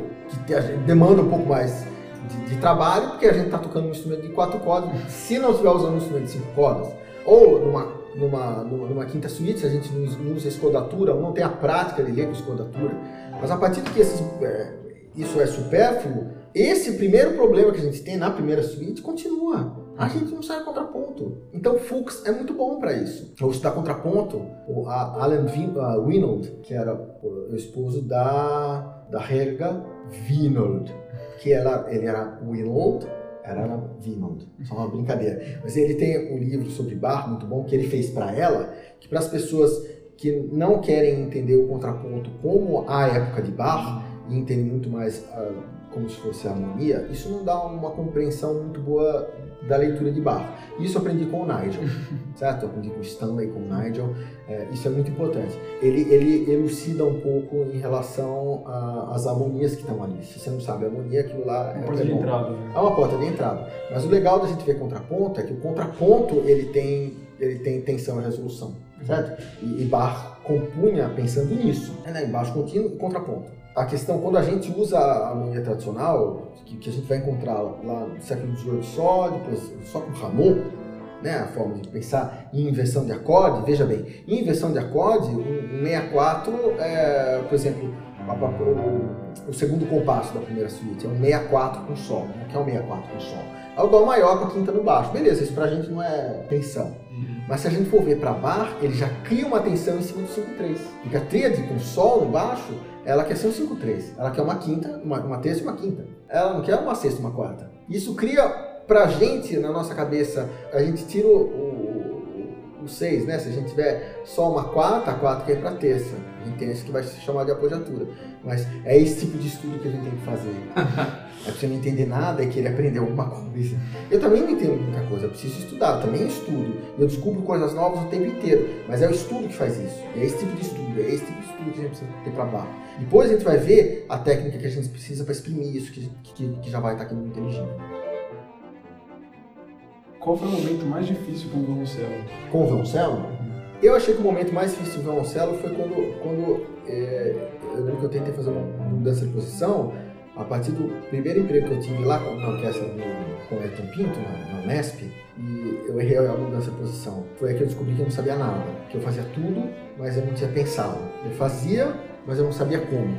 que a demanda um pouco mais de, de trabalho, porque a gente está tocando um instrumento de quatro cordas, se não estiver usando um instrumento de cinco cordas, ou numa, numa, numa, quinta suíte, se a gente não, us- não usa escordatura, ou não tem a prática de ler com escordatura, mas a partir de que esses, é, isso é supérfluo, esse primeiro problema que a gente tem na primeira suíte continua. A gente não sai contraponto. Então, Fuchs é muito bom para isso. Ou estudar contraponto, o a- Alan Win- Winold, que era o esposo da, da Helga Winold, que ela, ele era Winold Era Vinod, só uma brincadeira. Mas ele tem um livro sobre bar muito bom que ele fez para ela, que para as pessoas que não querem entender o contraponto como a época de bar e entendem muito mais uh, como se fosse a harmonia, isso não dá uma compreensão muito boa da leitura de Bach. Isso eu aprendi com o Nigel, certo? Eu aprendi com o Stanley, com o Nigel. É, isso é muito importante. Ele, ele elucida um pouco em relação às harmonias que estão ali. Se você não sabe a harmonia, aquilo lá é uma porta de entrada. Né? É uma porta de entrada. Mas o legal da gente ver contraponto é que o contraponto ele tem, ele tem tensão e resolução, certo? E, e Bach compunha pensando nisso. É, né? Baixo contínuo e contraponto a questão, quando a gente usa a harmonia tradicional, que, que a gente vai encontrar lá no século XVIII só, depois só com Ramon, né, a forma de pensar em inversão de acorde, veja bem, em inversão de acorde, um 64, é, por exemplo, o, o, segundo compasso da primeira suíte é um 64 com sol. O que é um 64 com sol? É o dó maior com a quinta no baixo. Beleza, isso pra gente não é tensão. Uhum. Mas se a gente for ver para bar, ele já cria uma tensão em cima do 5-3. Porque a tríade com sol no baixo ela quer ser um 5-3. Ela quer uma quinta, uma, uma terça e uma quinta. Ela não quer uma sexta uma quarta. Isso cria pra gente, na nossa cabeça, a gente tira o, 6, né? Se a gente tiver só uma quarta, a quarta quer ir pra terça. A gente tem isso que vai se chamar de apogiatura. Mas é esse tipo de estudo que a gente tem que fazer. é você não entender nada e querer aprender alguma coisa. Eu também não entendo muita coisa, eu preciso estudar, eu também estudo. Eu descubro coisas novas o tempo inteiro. Mas é o estudo que faz isso. É esse tipo de estudo, é esse tipo de estudo que a gente precisa ter para baixo. Depois a gente vai ver a técnica que a gente precisa para exprimir isso, que, que, que, já vai estar aqui no inteligente. Qual foi o momento mais difícil com o violoncelo? Com o violoncelo? Eu achei que o momento mais difícil do violoncelo foi quando, quando é, eu lembro que eu tentei fazer uma mudança de posição a partir do primeiro emprego que eu tive lá na orquestra do, com Ayrton Pinto, na, na Unesp, e eu errei a mudança de posição. Foi aí que eu descobri que eu não sabia nada, que eu fazia tudo, mas eu não tinha pensado. Eu fazia, mas eu não sabia como.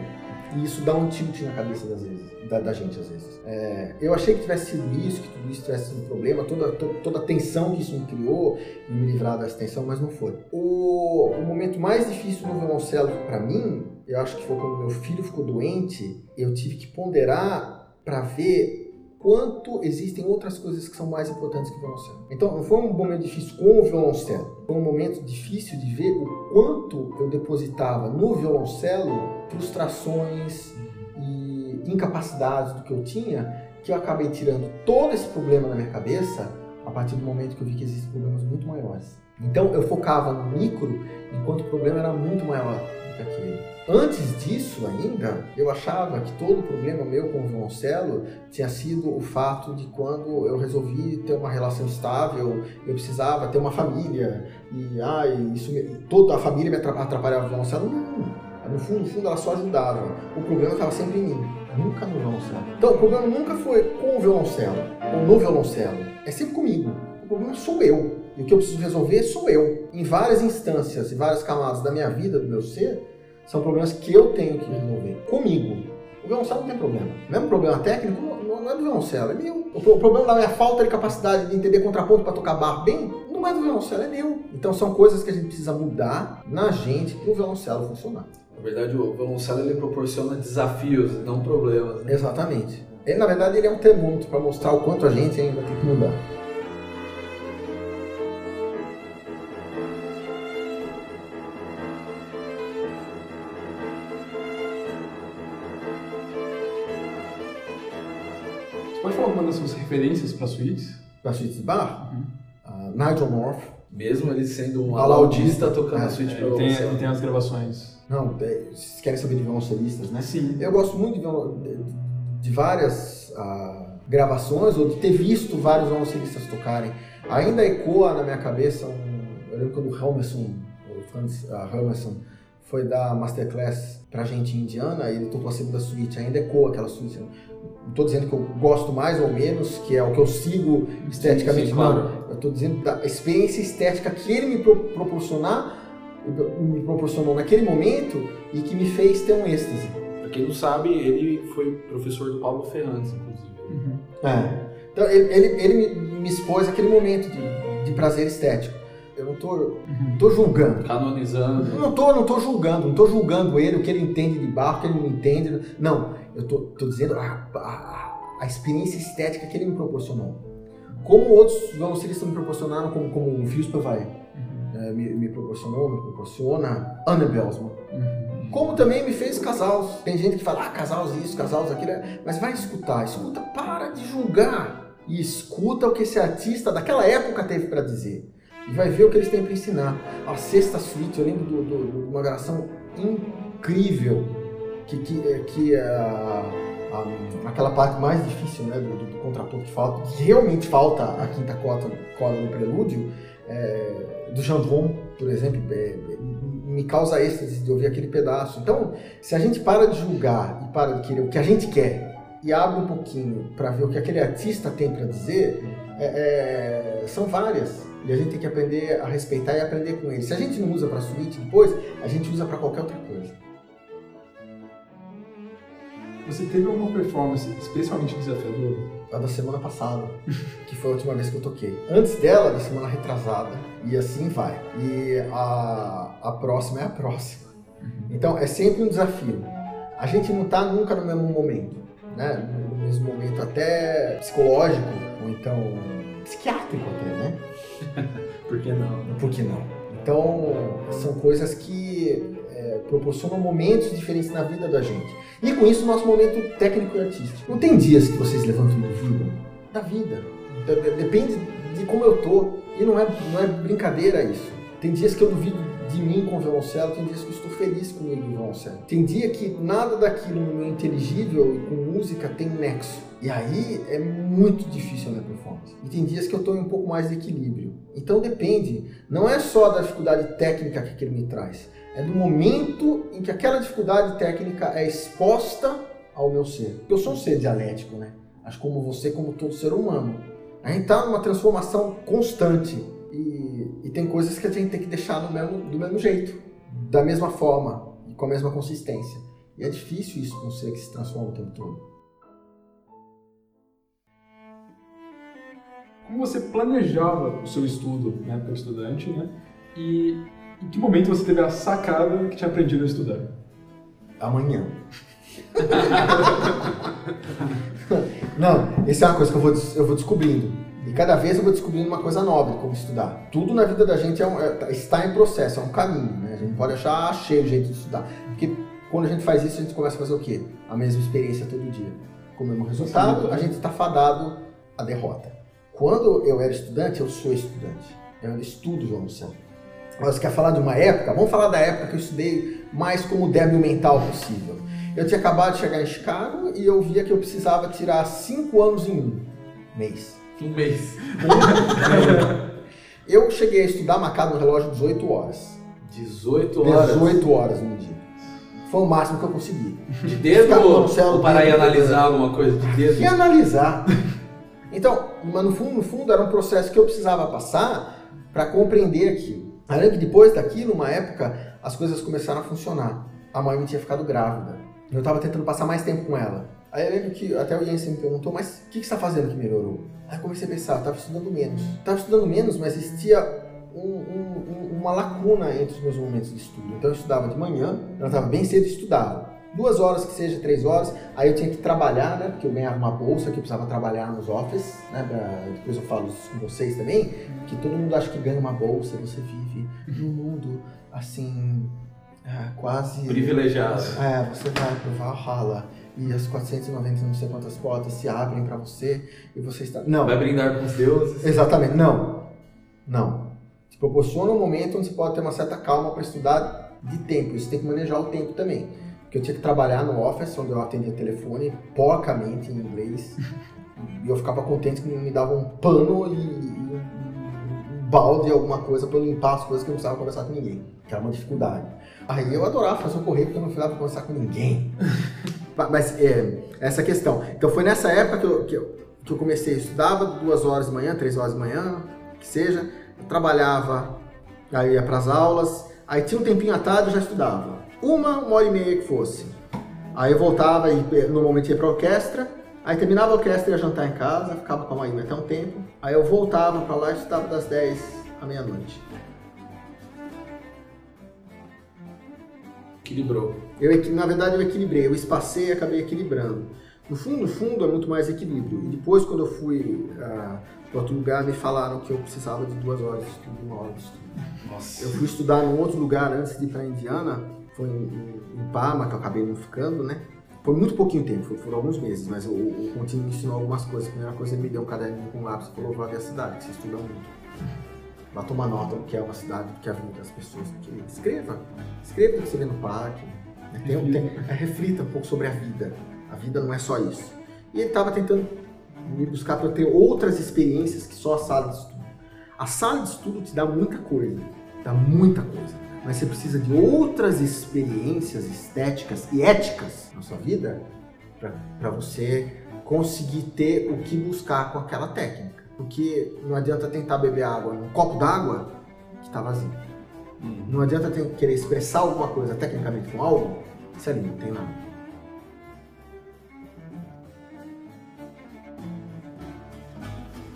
E isso dá um tilt na cabeça das vezes, da, da gente às vezes. É, eu achei que tivesse sido isso, que tudo isso tivesse sido um problema, toda, toda, toda a tensão que isso me criou me livrar dessa tensão, mas não foi. O, o momento mais difícil no violoncelo para mim, eu acho que foi quando meu filho ficou doente, eu tive que ponderar para ver quanto existem outras coisas que são mais importantes que o violoncelo. Então, não foi um momento difícil com o violoncelo, foi um momento difícil de ver o quanto eu depositava no violoncelo frustrações e incapacidades do que eu tinha, que eu acabei tirando todo esse problema na minha cabeça a partir do momento que eu vi que existem problemas muito maiores. Então, eu focava no micro, enquanto o problema era muito maior do que aquele. Antes disso ainda, eu achava que todo o problema meu com o violoncelo tinha sido o fato de quando eu resolvi ter uma relação estável, eu precisava ter uma família e ah, isso me, toda a família me atrapalhava o violoncelo. Não. No fundo, no fundo, ela só ajudava. O problema estava sempre em mim, nunca no violoncelo. Então, o problema nunca foi com o violoncelo ou no violoncelo, é sempre comigo. O problema sou eu. E o que eu preciso resolver sou eu. Em várias instâncias e várias camadas da minha vida, do meu ser, são problemas que eu tenho que resolver comigo. O violoncelo não tem problema. O mesmo problema técnico não, é do violoncelo, é meu. O, problema da minha falta de capacidade de entender contraponto para tocar bar bem não é do violoncelo, é meu. Então são coisas que a gente precisa mudar na gente para o violoncelo funcionar. Na verdade, o violoncelo ele proporciona desafios, não problemas. Né? Exatamente. Ele, na verdade, ele é um termômetro para mostrar o quanto a gente ainda tem que mudar. Pode falar alguma das suas referências para suítes? Para suítes de bar? Uhum. Uh, Nigel North. Mesmo ele sendo um alaudista tocando é, a suíte é, tem, ele tem as gravações. Não, é, vocês querem saber de violoncelistas, né? Sim. Eu gosto muito de, de, de várias uh, gravações ou de ter visto vários violoncelistas tocarem. Ainda ecoa na minha cabeça um, eu lembro quando o Helmerson, o Franz uh, Helmerson, foi dar masterclass pra gente Indiana, ele tocou a segunda suíte, ainda ecoa aquela suíte. Não estou dizendo que eu gosto mais ou menos, que é o que eu sigo esteticamente, sim, sim, claro. não. Eu estou dizendo da experiência estética que ele me pro proporcionar, me proporcionou naquele momento e que me fez ter um êxtase. Pra quem não sabe, ele foi professor do Paulo Ferrantes, inclusive. Uhum. É. Então ele, ele, ele me, me expôs aquele momento de, de prazer estético. Eu não tô, uhum. tô julgando. Canonizando. Não tô, não tô julgando, não tô julgando ele, o que ele entende de barco, o que ele não entende. Não, eu tô, tô dizendo a, a, a experiência estética que ele me proporcionou. Como outros violoncelistas me proporcionaram, como, como o Vilspa vai, Uhum. é, me, me proporcionou, me proporciona, Anna Belsman. Uhum. Como também me fez casals. Tem gente que fala, ah, casals isso, casals aquilo. é- Mas vai escutar, escuta, para de julgar. E escuta o que esse artista daquela época teve para dizer. E vai ver o que eles têm para ensinar. A sexta suíte, eu lembro de uma gravação incrível. Que, que, é- que é a, a- aquela parte mais difícil né, do, do, contraponto que falta, que realmente falta a quinta corda, corda no prelúdio, é, do Gendron, por exemplo, é, é, me causa êxtase de ouvir aquele pedaço. Então, se a gente para de julgar e para de querer o que a gente quer e abre um pouquinho para ver o que aquele artista tem para dizer, é, são várias. E a gente tem que aprender a respeitar e aprender com ele. Se a gente não usa para suíte depois, a gente usa para qualquer outra coisa. Você teve alguma performance especialmente desafiadora? A da semana passada, que foi a última vez que eu toquei. Antes dela, da semana retrasada, e assim vai. E a, a próxima é a próxima. Então é sempre um desafio. A gente não está nunca no mesmo momento, né? No mesmo momento até psicológico, ou então psiquiátrico até, né? Por que não? Por que não? Então, são coisas que é, proporcionam momentos diferentes na vida da gente. E com isso, nosso momento técnico e artístico. Não tem dias que vocês levantam e duvidam da vida. De- de- Depende de como eu tô. E não é, não é brincadeira isso. Tem dias que eu duvido de mim com o violoncelo, tem dias que eu estou feliz comigo no violoncelo. Tem dia que nada daquilo no meu inteligível e com música tem nexo. E aí é muito difícil a minha performance. E tem dias que eu estou em um pouco mais de equilíbrio. Então depende. Não é só da dificuldade técnica que aquele me traz. É do momento em que aquela dificuldade técnica é exposta ao meu ser. Eu sou um ser dialético, né? Acho como você, como todo ser humano. A gente está numa transformação constante. E tem coisas que a gente tem que deixar no mesmo, do mesmo jeito, da mesma forma e com a mesma consistência. E é difícil isso com um ser que se transforma o tempo todo. Como você planejava o seu estudo na época de estudante, né? E em que momento você teve a sacada que tinha aprendido a estudar? Amanhã. Não, essa é uma coisa que eu vou, eu vou descobrindo. E cada vez eu vou descobrindo uma coisa nova de como estudar. Tudo na vida da gente é um- é- está em processo, é um caminho. Né? A gente pode achar cheio o jeito de estudar. Porque quando a gente faz isso, a gente começa a fazer o quê? A mesma experiência todo dia. Com o mesmo resultado, a gente está fadado à derrota. Quando eu era estudante, eu sou estudante. Eu estudo violoncelo. Mas você quer falar de uma época? Vamos falar da época que eu estudei mais como débil mental possível. Eu tinha acabado de chegar em Chicago e eu via que eu precisava tirar cinco anos em um mês. Um mês. Eu cheguei a estudar marcado no relógio 18 horas. 18 horas. 18 horas no dia. Foi o máximo que eu consegui. De dedo ou parar e dentro, analisar alguma coisa de dedo? E analisar. Então, mas no fundo, no fundo, era um processo que eu precisava passar para compreender aquilo. Além que depois daquilo, uma época, as coisas começaram a funcionar. A mãe me tinha ficado grávida. Eu estava tentando passar mais tempo com ela. Aí eu lembro que até o Jensen me perguntou, mas o que, que você está fazendo que melhorou? Aí eu comecei a pensar, eu estava estudando menos. Estava estudando menos, mas existia um- um- um- uma lacuna entre os meus momentos de estudo. Então eu estudava de manhã, eu estava bem cedo e estudava. Duas horas que seja, três horas, aí eu tinha que trabalhar, né? Porque eu ganhava uma bolsa que eu precisava trabalhar nos office, né? pra- depois eu falo isso com vocês também, que todo mundo acha que ganha uma bolsa, você vive num mundo assim, ah, quase. Privilegiado. É, você vai pro Valhalla e as 490 não sei quantas portas se abrem pra você e você está. Não. Vai brindar com os deuses. Exatamente, não. Não. Te proporciona um momento onde você pode ter uma certa calma para estudar de tempo. Isso tem que manejar o tempo também. Porque eu tinha que trabalhar no office, onde eu atendia telefone, porcamente em inglês. E eu ficava contente que me davam um pano e, e um, balde, alguma coisa, para eu limpar as coisas que eu não precisava conversar com ninguém. Que era uma dificuldade. Aí eu adorava fazer o correio porque eu não precisava conversar com ninguém. Mas- é, essa questão. Então foi nessa época que eu, que eu, que eu comecei, estudava duas horas de manhã, três horas de manhã, que seja, trabalhava, aí ia para as aulas, aí tinha um tempinho à tarde eu já estudava. Uma, uma hora e meia que fosse. Aí eu voltava e normalmente ia para orquestra, aí terminava a orquestra ia jantar em casa, ficava com a mãe até um tempo, aí eu voltava para lá e estudava das 10 à meia-noite. Equilibrou. Eu, na verdade, eu equilibrei, eu espacei e acabei equilibrando. No fundo, no fundo, é muito mais equilíbrio. E depois, quando eu fui uh, para outro lugar, me falaram que eu precisava de duas horas de estudo, uma hora de estudo. Nossa. Eu fui estudar num outro lugar antes de ir para Indiana, foi em, em Parma, que eu acabei não ficando, né? Foi muito pouquinho tempo, foi, foram alguns meses, mas o, o Continho me ensinou algumas coisas. A primeira coisa, ele me deu um caderno com lápis e falou: vá ver a cidade, você estuda muito. Vá tomar nota do que é uma cidade, do que é a vida das pessoas. Porque escreva, escreva o que você vê no parque. Né? Tem, tem, é, reflita um pouco sobre a vida. A vida não é só isso. E ele estava tentando me buscar para ter outras experiências que só a sala de estudo. A sala de estudo te dá muita coisa, dá muita coisa mas você precisa de outras experiências estéticas e éticas na sua vida para você conseguir ter o que buscar com aquela técnica. Porque não adianta tentar beber água num copo d'água que está vazio. Uhum. Não adianta ter, querer expressar alguma coisa tecnicamente com algo se ali não tem nada.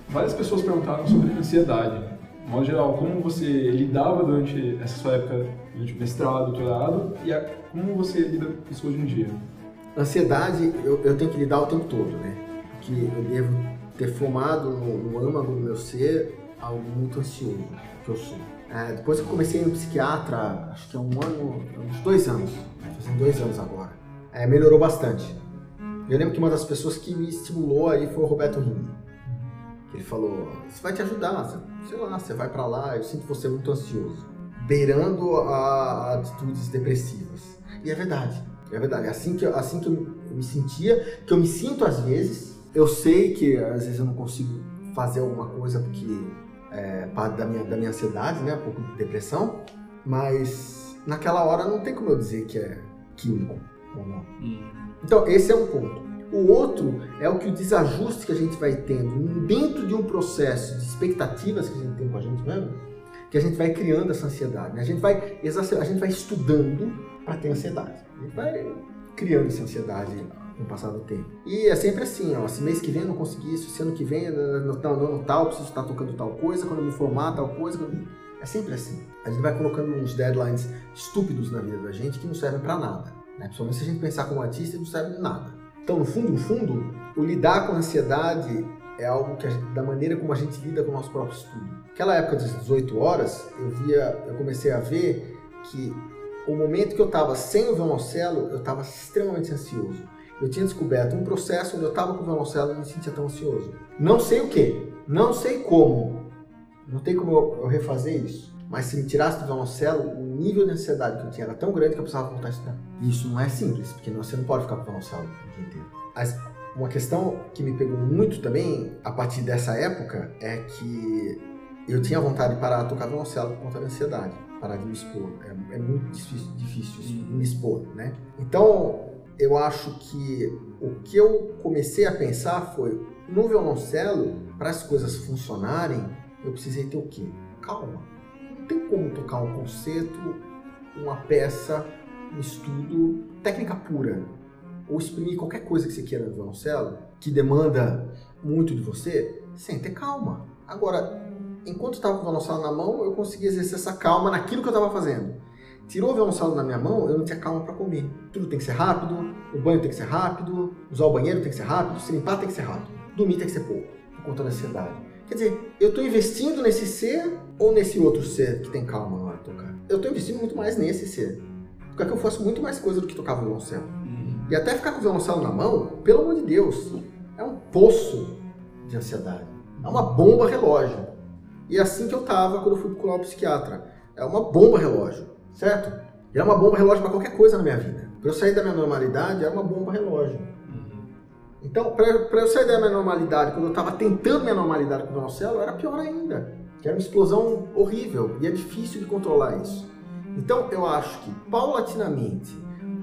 Várias pessoas perguntaram sobre ansiedade de modo geral, como você lidava durante essa sua época, durante o mestrado, doutorado, e a, como você lida com isso hoje em dia? Ansiedade, eu, eu tenho que lidar o tempo todo, né? Porque eu devo ter formado no, no âmago do meu ser algo muito ansioso, que eu sou. É, depois que eu comecei no psiquiatra, acho que é um ano, uns dois anos, fazendo dois anos agora, é, melhorou bastante. Eu lembro que uma das pessoas que me estimulou aí foi o Roberto Rini. Ele falou: Isso vai te ajudar, sei lá, você vai para lá, eu sinto você muito ansioso, beirando a atitudes depressivas. E é verdade, é verdade. É assim que, assim que eu me sentia, que eu me sinto às vezes. Eu sei que às vezes eu não consigo fazer alguma coisa porque é parte da minha, da minha ansiedade, né? Um pouco de depressão, mas naquela hora não tem como eu dizer que é químico ou não. Hum. Então, esse é um ponto. O outro é o que o desajuste que a gente vai tendo dentro de um processo de expectativas que a gente tem com a gente mesmo, que a gente vai criando essa ansiedade. Né? A gente vai a gente vai estudando para ter ansiedade. A gente vai criando essa ansiedade com o passar do tempo. E é sempre assim, ó, se mês que vem eu não consegui isso, se ano que vem não está andando tal, preciso estar tocando tal coisa, quando eu me formar tal coisa, quando... é sempre assim. A gente vai colocando uns deadlines estúpidos na vida da gente que não servem para nada. Né? Principalmente se a gente pensar como artista, não serve nada. Então, no fundo, no fundo, o lidar com a ansiedade é algo que gente, da maneira como a gente lida com o nosso próprio estudo. Naquela época das 18 horas, eu via, eu comecei a ver que o momento que eu estava sem o violoncelo, eu estava extremamente ansioso. Eu tinha descoberto um processo onde eu estava com o violoncelo e me sentia tão ansioso. Não sei o que, não sei como, não tem como eu refazer isso. Mas se me tirasse do violoncelo, o nível de ansiedade que eu tinha era tão grande que eu precisava voltar a estudar. E isso não é simples, porque você não pode ficar com o violoncelo o dia inteiro. Mas uma questão que me pegou muito também, a partir dessa época, é que eu tinha vontade de parar de tocar violoncelo por conta da ansiedade. Parar de me expor. É, é muito difícil, difícil me expor, né? Então, eu acho que o que eu comecei a pensar foi, no violoncelo, para as coisas funcionarem, eu precisei ter o quê? Calma tem como tocar um concerto, uma peça, um estudo, técnica pura, ou exprimir qualquer coisa que você queira no violoncelo, que demanda muito de você, sem ter calma. Agora, enquanto estava com o violoncelo na mão, eu conseguia exercer essa calma naquilo que eu estava fazendo. Tirou o violoncelo na minha mão, eu não tinha calma para comer. Tudo tem que ser rápido, o banho tem que ser rápido, usar o banheiro tem que ser rápido, se limpar tem que ser rápido, dormir tem que ser pouco, por conta da ansiedade. Quer dizer, eu estou investindo nesse ser ou nesse outro ser que tem calma na hora de tocar? Eu estou investindo muito mais nesse ser. Porque é que eu faço muito mais coisa do que tocar violoncelo. Uhum. E até ficar com o violoncelo na mão, pelo amor de Deus, é um poço de ansiedade. É uma bomba relógio. E é assim que eu tava quando eu fui procurar o psiquiatra. É uma bomba relógio, certo? E é uma bomba relógio para qualquer coisa na minha vida. Para eu sair da minha normalidade, é uma bomba relógio. Então, para eu sair da minha normalidade, quando eu estava tentando minha normalidade com o violoncelo, era pior ainda. Que era uma explosão horrível e é difícil de controlar isso. Então, eu acho que, paulatinamente,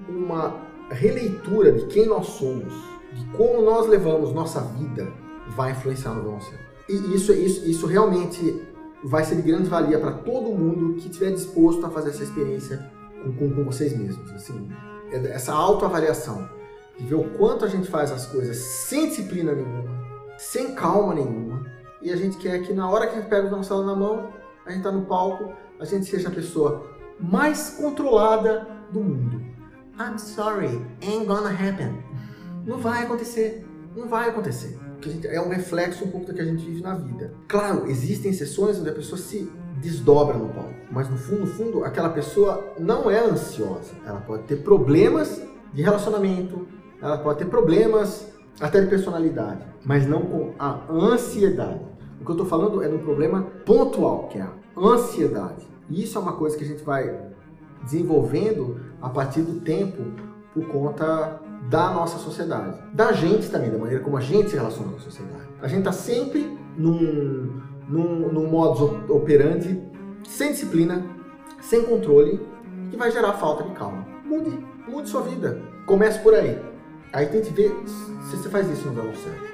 uma releitura de quem nós somos, de como nós levamos nossa vida, vai influenciar no violoncelo. E isso, isso, isso realmente vai ser de grande valia para todo mundo que estiver disposto a fazer essa experiência com, com, com vocês mesmos. Assim, essa autoavaliação de ver o quanto a gente faz as coisas sem disciplina nenhuma, sem calma nenhuma, e a gente quer que na hora que a gente pega o violoncelo na mão, a gente está no palco, a gente seja a pessoa mais controlada do mundo. I'm sorry, ain't gonna happen. Não vai acontecer. Não vai acontecer. A gente- é um reflexo um pouco do que a gente vive na vida. Claro, existem exceções onde a pessoa se desdobra no palco. Mas no fundo, no fundo, aquela pessoa não é ansiosa. Ela pode ter problemas de relacionamento, ela pode ter problemas até de personalidade, mas não com a ansiedade. O que eu estou falando é de um problema pontual, que é a ansiedade. E isso é uma coisa que a gente vai desenvolvendo a partir do tempo por conta da nossa sociedade. Da gente também, da maneira como a gente se relaciona com a sociedade. A gente está sempre num, num, num modus operandi sem disciplina, sem controle, que vai gerar falta de calma. Mude, mude sua vida. Comece por aí. Aí tente ver se você faz isso no violoncelo. Minhoca.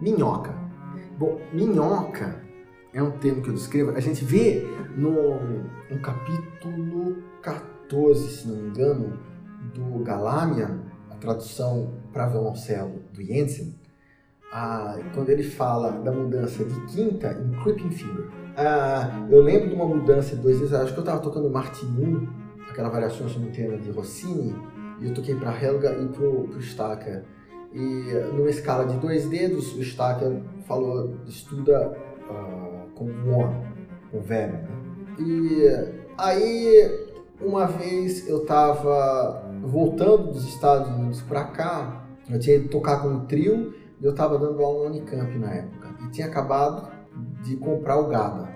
Minhoca. Bom, minhoca é um termo que eu descrevo. A gente vê no, no capítulo 14, se não me engano, do Galamian, a tradução para violoncelo do Jensen, quando ele fala da mudança de quinta em creeping finger. Eu lembro de uma mudança de dois vezes, acho que eu estava tocando Martin aquela variação tema de Rossini, e eu toquei para Helga e para o Stacker. E numa escala de dois dedos, o Stacker falou, estuda uh, com one, com velho. Né? E aí, uma vez eu estava voltando dos Estados Unidos para cá, eu tinha ido tocar com um trio e eu estava dando aula na Unicamp na época. E tinha acabado de comprar o GADA.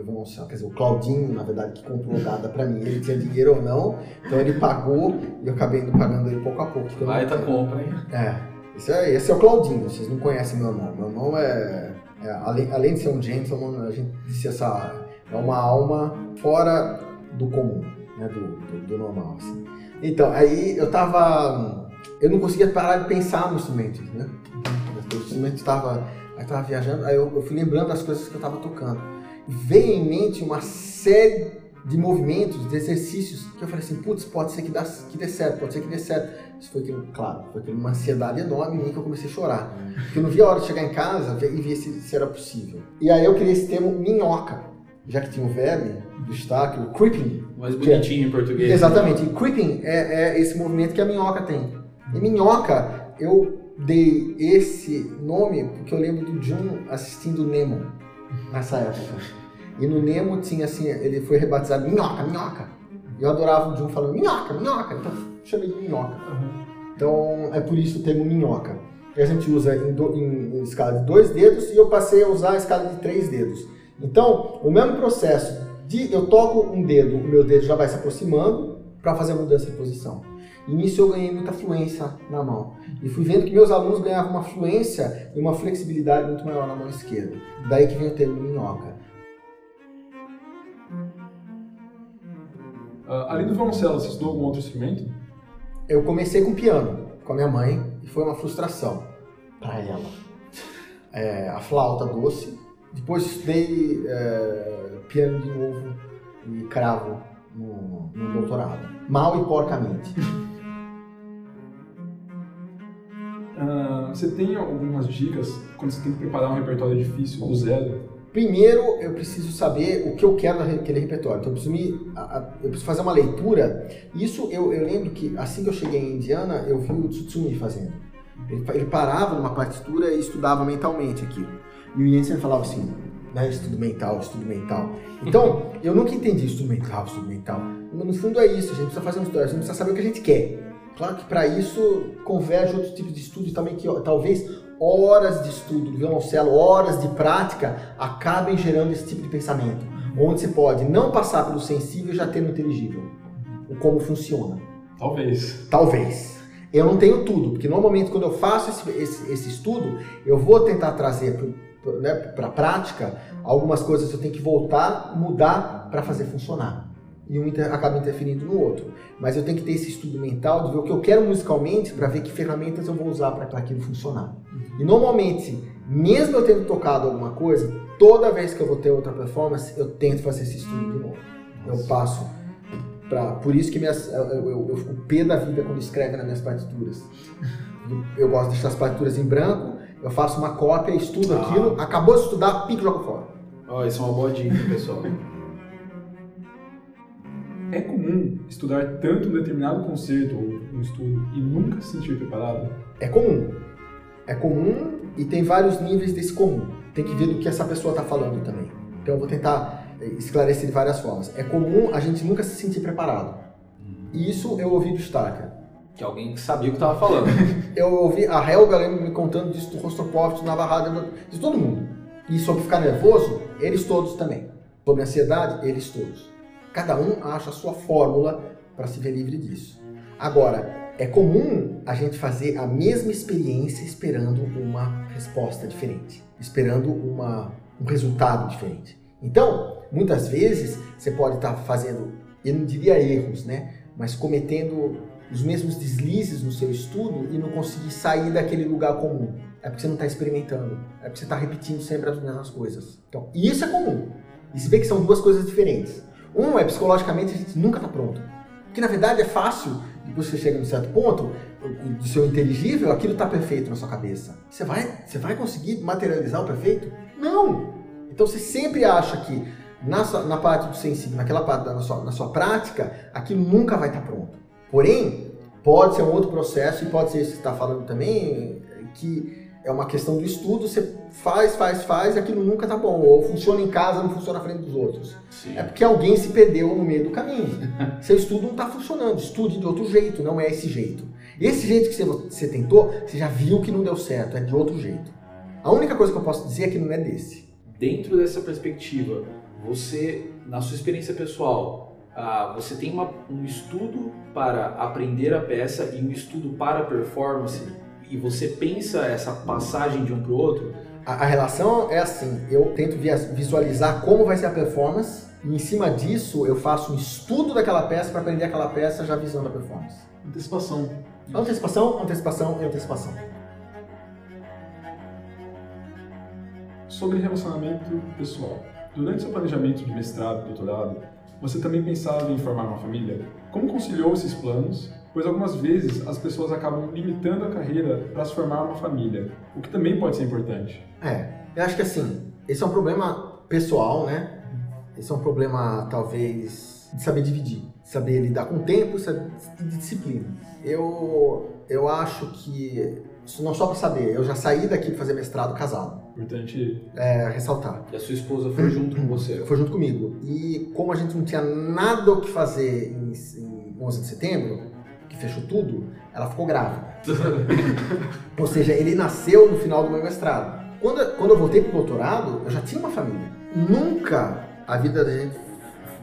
O meu violoncelo, quer dizer, o Claudinho, na verdade, que comprou o GADA para mim. Ele tinha dinheiro ou não, então ele pagou e eu acabei indo pagando ele pouco a pouco. não Baita tinha- compra, hein? é, esse é, esse é o Claudinho, vocês não conhecem meu irmão. Meu irmão é, é, além, além de ser um gentleman, a gente disse essa, é uma alma fora do comum, né, do, do, do normal. assim. Então, aí eu tava, eu não conseguia parar de pensar no instrumento, né? O instrumento estava, aí tava viajando, aí eu, eu fui lembrando das coisas que eu tava tocando. Veio em mente uma série de movimentos, de exercícios, que eu falei assim, putz, pode ser que, dá, que dê certo, pode ser que dê certo. Isso foi aquilo, claro, foi aquilo, uma ansiedade enorme em mim que eu comecei a chorar. Porque eu não via a hora de chegar em casa e ver se, se era possível. E aí eu criei esse termo minhoca, já que tinha o verme do destaque, o creeping. Mais é- bonitinho em português. Exatamente, e creeping é, é esse movimento que a minhoca tem. E minhoca, eu dei esse nome porque eu lembro do Jun assistindo Nemo nessa época. E no Nemo tinha assim, ele foi rebatizado Minhoca, Minhoca. Eu adorava o Jun falando Minhoca, Minhoca. Então chamei de Minhoca. Então é por isso o termo minhoca. Que a gente usa em, do- em- em escala de dois dedos e eu passei a usar a escala de três dedos. Então, o mesmo processo de eu toco um dedo, o meu dedo já vai se aproximando para fazer a mudança de posição. E nisso eu ganhei muita fluência na mão. E fui vendo que meus alunos ganhavam uma fluência e uma flexibilidade muito maior na mão esquerda. Daí que vem o termo minhoca. Ah, além do violoncelo, você estudou algum outro instrumento? Eu comecei com piano, com a minha mãe, e foi uma frustração para ela. É, a flauta doce. Depois estudei é, piano de novo e cravo no, no doutorado. Mal e porcamente. Ah, você tem algumas dicas quando você tem que preparar um repertório difícil do zero? Primeiro, eu preciso saber o que eu quero naquele repertório. Então, eu preciso, me, a- a- eu preciso fazer uma leitura. Isso, eu, eu lembro que assim que eu cheguei em Indiana, eu vi o Tsutsumi fazendo. Ele, ele parava numa partitura e estudava mentalmente aquilo. E o Jensen falava assim, né, estudo mental, estudo mental. Então, eu nunca entendi estudo mental, estudo mental. Mas, No fundo é isso, a gente precisa fazer um estudo, a gente precisa saber o que a gente quer. Claro que para isso converge outros tipos de estudo também que ó, talvez horas de estudo do violoncelo, horas de prática acabem gerando esse tipo de pensamento, onde você pode não passar pelo sensível e já ter no inteligível. O como funciona. Talvez. Talvez. Eu não tenho tudo, porque normalmente quando eu faço esse, esse- esse estudo, eu vou tentar trazer para a prática algumas coisas eu tenho que voltar, mudar para fazer funcionar. E um inter- acaba interferindo no outro. Mas eu tenho que ter esse estudo mental de ver o que eu quero musicalmente para ver que ferramentas eu vou usar para aquilo funcionar. E normalmente, mesmo eu tendo tocado alguma coisa, toda vez que eu vou ter outra performance, eu tento fazer esse estudo de novo. Eu passo Pra, por isso que minhas, eu, eu, eu fico pé da vida quando escreve nas minhas partituras. Eu gosto de deixar as partituras em branco eu faço uma cópia, estudo Ah. aquilo, acabou de estudar, pico e jogo fora. Ó, isso é uma boa dica, pessoal. É comum estudar tanto um determinado conceito ou um estudo e nunca se sentir preparado? É comum. É comum e tem vários níveis desse comum. Tem que ver do que essa pessoa está falando também. Então eu vou tentar eh, esclarecer de várias formas. É comum a gente nunca se sentir preparado. E isso eu ouvi do Starker. Que alguém que sabia o que tava falando. Eu ouvi a Helga me contando disso do Rostropovich, do Navarrada, de todo mundo. E sobre ficar nervoso, eles todos também. Sobre ansiedade, eles todos. Cada um acha a sua fórmula para se ver livre disso. Agora, é comum a gente fazer a mesma experiência esperando uma resposta diferente, esperando uma, um resultado diferente. Então, muitas vezes você pode estar fazendo, eu não diria erros, né? Mas cometendo os mesmos deslizes no seu estudo e não conseguir sair daquele lugar comum. É porque você não está experimentando. É porque você está repetindo sempre as mesmas coisas. Então, isso é comum. E se vê que são duas coisas diferentes. Um é psicologicamente a gente nunca está pronto. Porque na verdade é fácil, depois que você chega num certo ponto, do seu inteligível, aquilo está perfeito na sua cabeça. Você vai, você vai conseguir materializar o perfeito? Não! Então você sempre acha que na, sua- na parte do sensível, naquela parte da na sua, na sua prática, aquilo nunca vai estar pronto. Porém, pode ser um outro processo e pode ser isso que você está falando também, que é uma questão do estudo, você faz, faz, faz e aquilo nunca tá bom. Ou funciona em casa, não funciona na frente dos outros. Sim. É porque alguém se perdeu no meio do caminho. Seu estudo não está funcionando. Estude de outro jeito, não é esse jeito. Esse jeito que você, você tentou, você já viu que não deu certo, é de outro jeito. A única coisa que eu posso dizer é que não é desse. Dentro dessa perspectiva, você, na sua experiência pessoal, ah, você tem uma- um estudo para aprender a peça e um estudo para a performance, e você pensa essa passagem de um para o outro, A, a relação é assim: eu tento visualizar como vai ser a performance, e em cima disso eu faço um estudo daquela peça para aprender aquela peça já visando a performance. Antecipação. Antecipação, antecipação e antecipação. Sobre relacionamento pessoal. Durante seu planejamento de mestrado e doutorado, você também pensava em formar uma família? Como conciliou esses planos? Pois algumas vezes as pessoas acabam limitando a carreira para se formar uma família, o que também pode ser importante. É, eu acho que assim, esse é um problema pessoal, né? Esse é um problema, talvez, de saber dividir, saber lidar com o tempo e disciplina. Eu, eu acho que, isso não só para saber, eu já saí daqui para fazer mestrado casado, Importante é ressaltar. e a sua esposa foi junto com você. Foi junto comigo. E como a gente não tinha nada o que fazer em, em 11 de setembro, que fechou tudo, ela ficou grávida. Ou seja, ele nasceu no final do meu mestrado. Quando, quando eu voltei pro doutorado, eu já tinha uma família. Nunca a vida da gente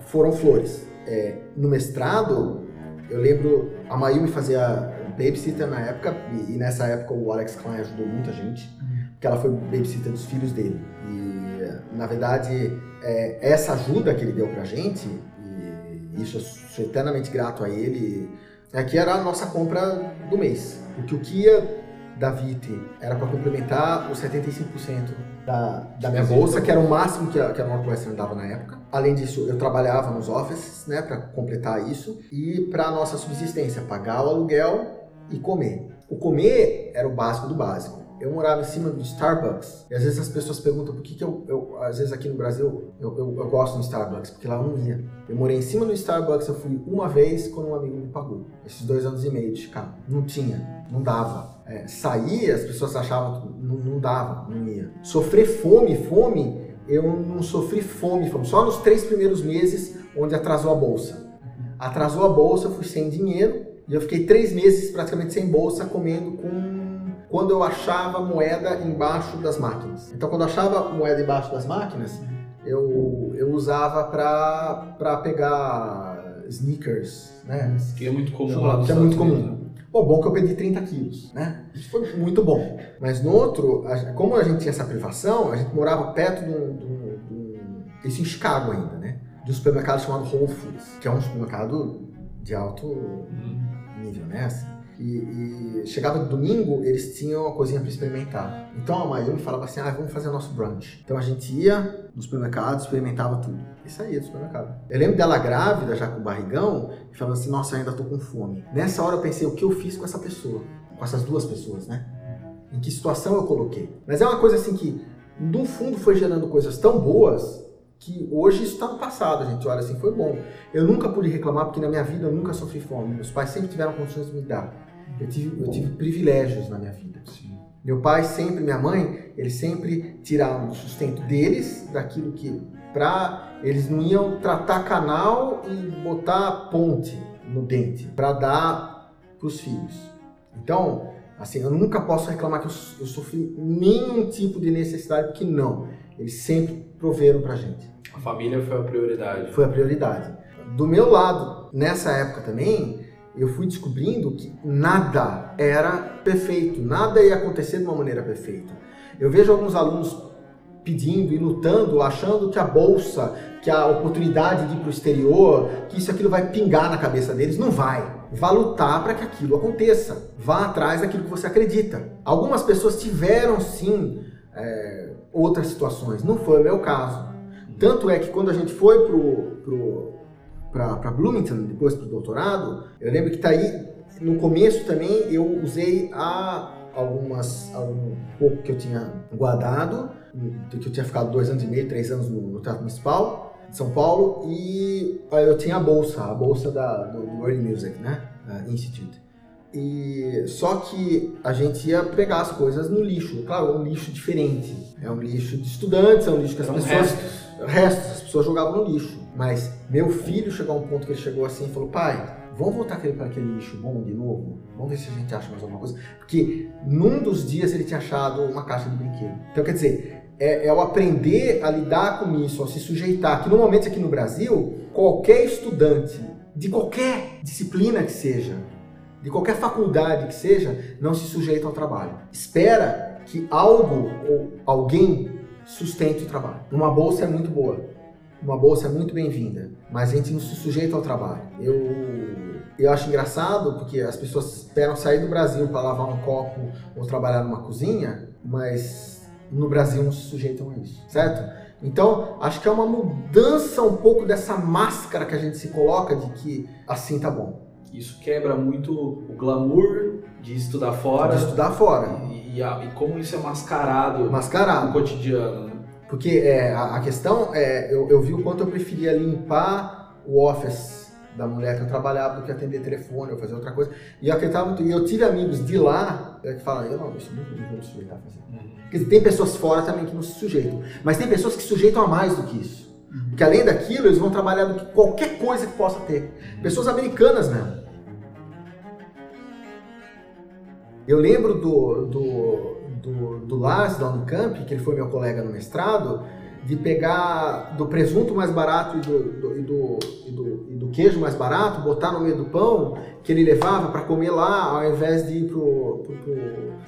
foram flores. É, no mestrado, eu lembro, a Mayumi fazia babysitter na época, e, e nessa época o Alex Klein ajudou muita gente, porque ela foi babysitter dos filhos dele. E, na verdade, é, essa ajuda que ele deu pra gente, e isso eu sou eternamente grato a ele, é que era a nossa compra do mês. Porque o que ia da VIT era para complementar os 75% da, da minha bolsa, que era o máximo que a, que a Northwestern dava na época. Além disso, eu trabalhava nos offices, né, para completar isso, e para nossa subsistência, pagar o aluguel e comer. O comer era o básico do básico. Eu morava em cima do Starbucks, e às vezes as pessoas perguntam por que, que eu, eu, às vezes aqui no Brasil, eu, eu, eu gosto do Starbucks, porque lá eu não ia. Eu morei em cima do Starbucks, eu fui uma vez quando um amigo me pagou. Esses dois anos e meio de Chicago. Não tinha, não dava. É, sair, as pessoas achavam que não, não dava, não ia. Sofrer fome, fome, eu não sofri fome, fome. Só nos três primeiros meses, onde atrasou a bolsa. Atrasou a bolsa, eu fui sem dinheiro, e eu fiquei três meses praticamente sem bolsa, comendo com quando eu achava moeda embaixo das máquinas. Então, quando eu achava moeda embaixo das máquinas, eu, eu usava para pegar sneakers, né? Que é muito comum nos Que é muito Unidos, comum. Bom, bom que eu perdi 30 quilos, né? Isso foi muito bom. Mas no outro, como a gente tinha essa privação, a gente morava perto de um, de um- de um- isso em Chicago ainda, né? De um supermercado chamado Whole Foods, que é um supermercado de alto Uhum. Nível, né? Assim. E, e chegava domingo, eles tinham uma coisinha para experimentar. Então a Mayumi falava assim: ah, vamos fazer nosso brunch. Então a gente ia no supermercado, experimentava tudo. E saía do supermercado. Eu lembro dela grávida, já com o barrigão, e falando assim: nossa, ainda tô com fome. Nessa hora eu pensei: o que eu fiz com essa pessoa? Com essas duas pessoas, né? em que situação eu coloquei. Mas é uma coisa assim que, no fundo, foi gerando coisas tão boas que hoje isso está no passado, a gente olha assim, foi bom. Eu nunca pude reclamar porque na minha vida eu nunca sofri fome. Meus pais sempre tiveram condições de me dar. Eu tive, eu tive privilégios na minha vida. Sim. Meu pai sempre, minha mãe, eles sempre tiravam o sustento deles daquilo que para eles não iam tratar canal e botar ponte no dente para dar para os filhos. Então, assim, eu nunca posso reclamar que eu, eu sofri nenhum tipo de necessidade porque não. Eles sempre proveram pra gente. A família foi a prioridade. Foi a prioridade. Do meu lado, nessa época também, eu fui descobrindo que nada era perfeito, nada ia acontecer de uma maneira perfeita. Eu vejo alguns alunos pedindo e lutando, achando que a bolsa, que a oportunidade de ir para o exterior, que isso aquilo vai pingar na cabeça deles. Não vai. Vá lutar para que aquilo aconteça. Vá atrás daquilo que você acredita. Algumas pessoas tiveram sim é, outras situações. Não foi o meu caso. Tanto é que quando a gente foi pro, pro, para Bloomington, depois para o doutorado, eu lembro que tá aí, no começo também, eu usei a algumas, algum pouco que eu tinha guardado, que eu tinha ficado dois anos e meio, três anos no, no Teatro Municipal de São Paulo, e aí eu tinha a bolsa, a bolsa da, do, Early Music, né, Institute. E só que a gente ia pegar as coisas no lixo. Claro, é um lixo diferente. É um lixo de estudantes, é um lixo que as pessoas. restos. Restos, as pessoas jogavam no lixo. Mas meu filho chegou a um ponto que ele chegou assim e falou: pai, vamos voltar aquele para aquele lixo bom de novo? Vamos ver se a gente acha mais alguma coisa. Porque num dos dias ele tinha achado uma caixa de brinquedo. Então quer dizer, é, é o aprender a lidar com isso, a se sujeitar. Que normalmente aqui no Brasil, qualquer estudante de qualquer disciplina que seja, de qualquer faculdade que seja, não se sujeita ao trabalho. Espera que algo ou alguém sustente o trabalho. Uma bolsa é muito boa, uma bolsa é muito bem-vinda, mas a gente não se sujeita ao trabalho. Eu, eu acho engraçado porque as pessoas esperam sair do Brasil para lavar um copo ou trabalhar numa cozinha, mas no Brasil não se sujeitam a isso, certo? Então, acho que é uma mudança um pouco dessa máscara que a gente se coloca de que assim tá bom. Isso quebra muito o glamour de estudar fora. De estudar fora. E, e e como isso é mascarado no Mascarado. cotidiano. né? Porque é, a, a questão é, eu, eu vi o quanto eu preferia limpar o office da mulher que eu trabalhava do que atender telefone ou fazer outra coisa. E eu acreditava muito. E eu tive amigos de lá é, que falam, eu não, isso não, não vou me sujeitar a fazer. Quer dizer, tem pessoas fora também que não se sujeitam. Mas tem pessoas que se sujeitam a mais do que isso. Porque além daquilo, eles vão trabalhar do que qualquer coisa que possa ter. Pessoas americanas mesmo. Eu lembro do, do, do, do Lars da Unicamp, que ele foi meu colega no mestrado, de pegar do presunto mais barato e do, do, e do, e do, e do queijo mais barato, botar no meio do pão que ele levava para comer lá, ao invés de ir pro, pro, pro,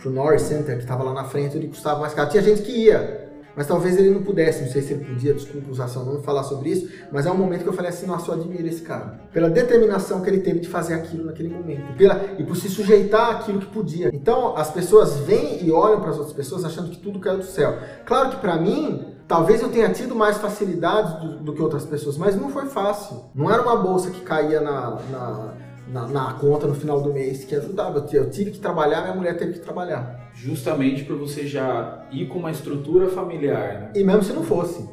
pro Norris Center, que estava lá na frente, onde custava mais caro. Tinha gente que ia, mas talvez ele não pudesse, não sei se ele podia, desculpa usar seu nome, falar sobre isso, mas é um momento que eu falei assim, nossa, eu admiro esse cara. Pela determinação que ele teve de fazer aquilo naquele momento, pela, e por se sujeitar àquilo que podia. Então, as pessoas vêm e olham para as outras pessoas achando que tudo caiu do céu. Claro que para mim, talvez eu tenha tido mais facilidades do, do que outras pessoas, mas não foi fácil. Não era uma bolsa que caía na... na na, na conta no final do mês que ajudava. Eu tive que trabalhar, minha mulher teve que trabalhar. Justamente por você já ir com uma estrutura familiar. Né? E mesmo se não fosse,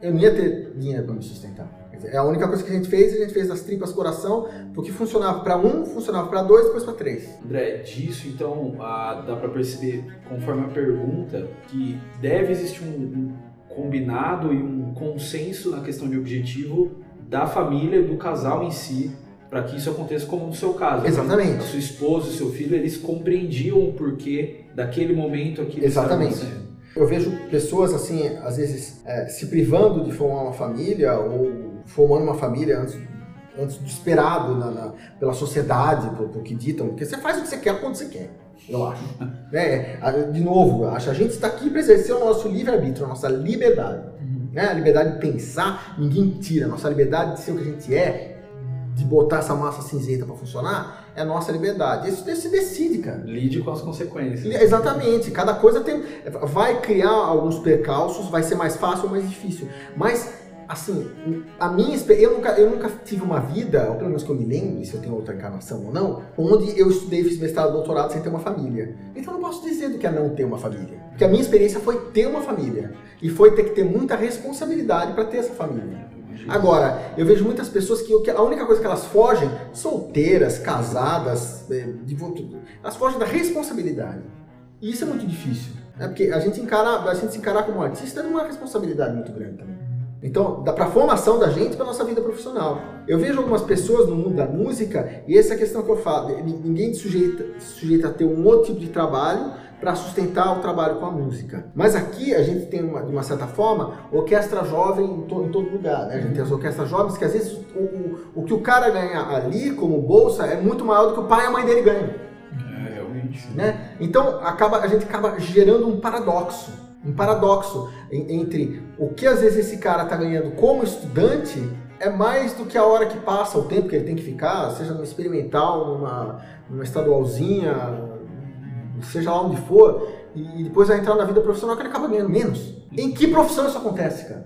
eu não ia ter dinheiro para me sustentar. É a única coisa que a gente fez, a gente fez das tripas coração, porque funcionava para um, funcionava para dois, depois para três. André, disso então ah, dá para perceber, conforme a pergunta, que deve existir um combinado e um consenso na questão de objetivo da família e do casal em si, para que isso aconteça como no seu caso. né? Exatamente. A sua esposa e seu filho, eles compreendiam o porquê daquele momento estava Exatamente. Eu vejo pessoas assim, às vezes, é, se privando de formar uma família ou formando uma família antes, antes do esperado na, na- pela sociedade, por, por que ditam, porque você faz o que você quer quando você quer, eu acho. né? De novo, eu acho a gente está aqui para exercer o nosso livre-arbítrio, a nossa liberdade. Né? A liberdade de pensar, ninguém tira. A nossa liberdade de ser o que a gente é, de botar essa massa cinzenta para funcionar, é a nossa liberdade. Isso se decide, cara. Lide com as consequências. Exatamente, cada coisa tem. Vai criar alguns percalços, vai ser mais fácil ou mais difícil. Mas assim, a minha eu nunca, eu nunca tive uma vida, ou pelo menos que eu me lembre, se eu tenho outra encarnação ou não, onde eu estudei, fiz mestrado, doutorado sem ter uma família. Então eu não posso dizer do que é não ter uma família. Porque a minha experiência foi ter uma família. E foi ter que ter muita responsabilidade para ter essa família. Agora, eu vejo muitas pessoas que a única coisa que elas fogem, solteiras, casadas, é, elas fogem da responsabilidade. E isso é muito difícil. Né? Porque a gente, encara, a gente se encarar como artista é uma responsabilidade muito grande também. Então, dá para a formação da gente para nossa vida profissional. Eu vejo algumas pessoas no mundo da música, e essa é a questão que eu falo: ninguém sujeita, sujeita a ter um outro tipo de trabalho para sustentar o trabalho com a música. Mas aqui a gente tem, uma, de uma certa forma, orquestra jovem em, to, em todo lugar. Né? A gente tem as orquestras jovens que às vezes o, o, o, que o cara ganha ali como bolsa é muito maior do que o pai e a mãe dele ganham. É, realmente. Né? Então acaba, a gente acaba gerando um paradoxo. Um paradoxo entre o que às vezes esse cara está ganhando como estudante é mais do que a hora que passa, o tempo que ele tem que ficar, seja numa experimental, numa, numa estadualzinha, seja lá onde for, e depois vai entrar na vida profissional que ele acaba ganhando menos. Em que profissão isso acontece, cara?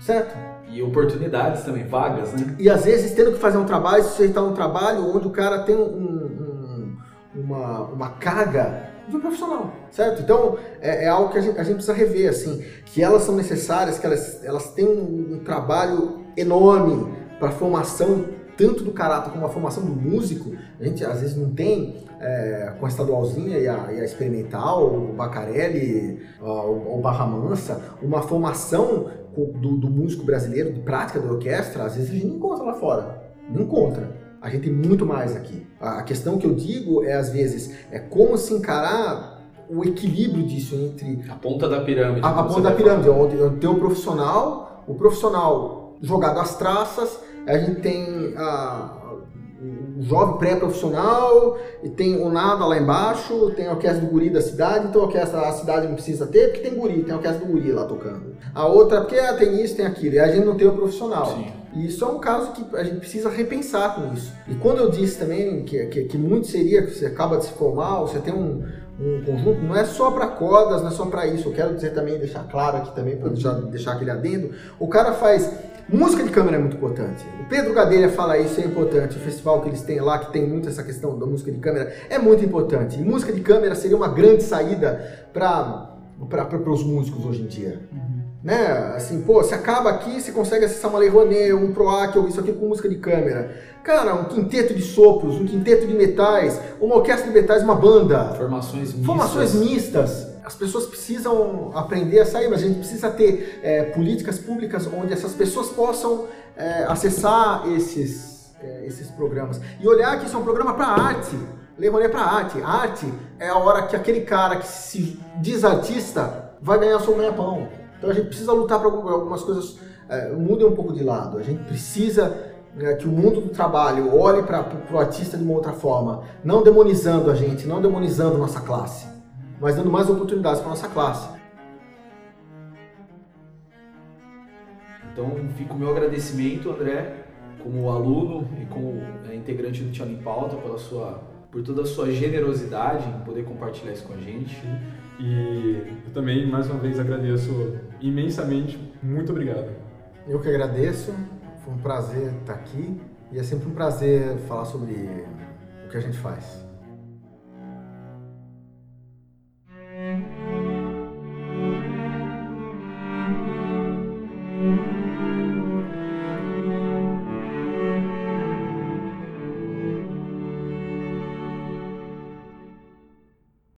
Certo? E oportunidades também, vagas, né? E às vezes tendo que fazer um trabalho, sujeitar um trabalho onde o cara tem um, um, uma, uma carga profissional, certo? Então é, é algo que a gente, a gente, precisa rever, assim, que elas são necessárias, que elas, elas têm um, um trabalho enorme para formação tanto do caráter como a formação do músico, a gente às vezes não tem é, com a estadualzinha e a, e a experimental, o Bacarelli, o, o Barra Mansa, uma formação do, do, músico brasileiro, de prática da orquestra, às vezes a gente não encontra lá fora. Não encontra. A gente tem muito mais aqui. A, questão que eu digo é, às vezes, é como se encarar o equilíbrio disso entre... A ponta da pirâmide. A, a ponta da pirâmide, onde, onde tem o profissional, o profissional jogado às traças, a gente tem a, o jovem pré-profissional, e tem o nada lá embaixo, tem a orquestra do guri da cidade, então a orquestra a cidade não precisa ter, porque tem guri, tem a orquestra do guri lá tocando. A outra, porque ah, tem isso, tem aquilo, e a gente não tem o profissional. Sim. E isso é um caso que a gente precisa repensar com isso. E quando eu disse também que, que, que muito seria que você acaba de se formar, você tem um, um conjunto, não é só para cordas, não é só para isso. Eu quero dizer também, deixar claro aqui também, para deixar, deixar aquele adendo. O cara faz Música de câmera é muito importante. O Pedro Gadelha fala isso, é importante. O festival que eles têm lá, que tem muito essa questão da música de câmera, é muito importante. E música de câmera seria uma grande saída para os músicos hoje em dia. Né? Assim, pô, você acaba aqui, você consegue acessar uma Lei Rouanet, um PROAC, ou isso aqui com música de câmera. Cara, um quinteto de sopros, um quinteto de metais, uma orquestra de metais, uma banda. Formações mistas. Formações mistas as pessoas precisam aprender a sair, mas a gente precisa ter é, políticas públicas onde essas pessoas possam é, acessar esses, é, esses programas. E olhar que isso é um programa para arte. Levando para arte. A arte é a hora que aquele cara que se diz artista vai ganhar seu ganha-pão. Então a gente precisa lutar para algumas coisas é, mudem um pouco de lado. A gente precisa é, que o mundo do trabalho olhe para o artista de uma outra forma, não demonizando a gente, não demonizando nossa classe mas dando mais oportunidades para nossa classe. Então fica o meu agradecimento, André, como aluno e como é, integrante do Tiano em Pauta, pela sua, por toda a sua generosidade em poder compartilhar isso com a gente. E eu também, mais uma vez, agradeço imensamente. Muito obrigado. Eu que agradeço. Foi um prazer estar aqui e é sempre um prazer falar sobre o que a gente faz.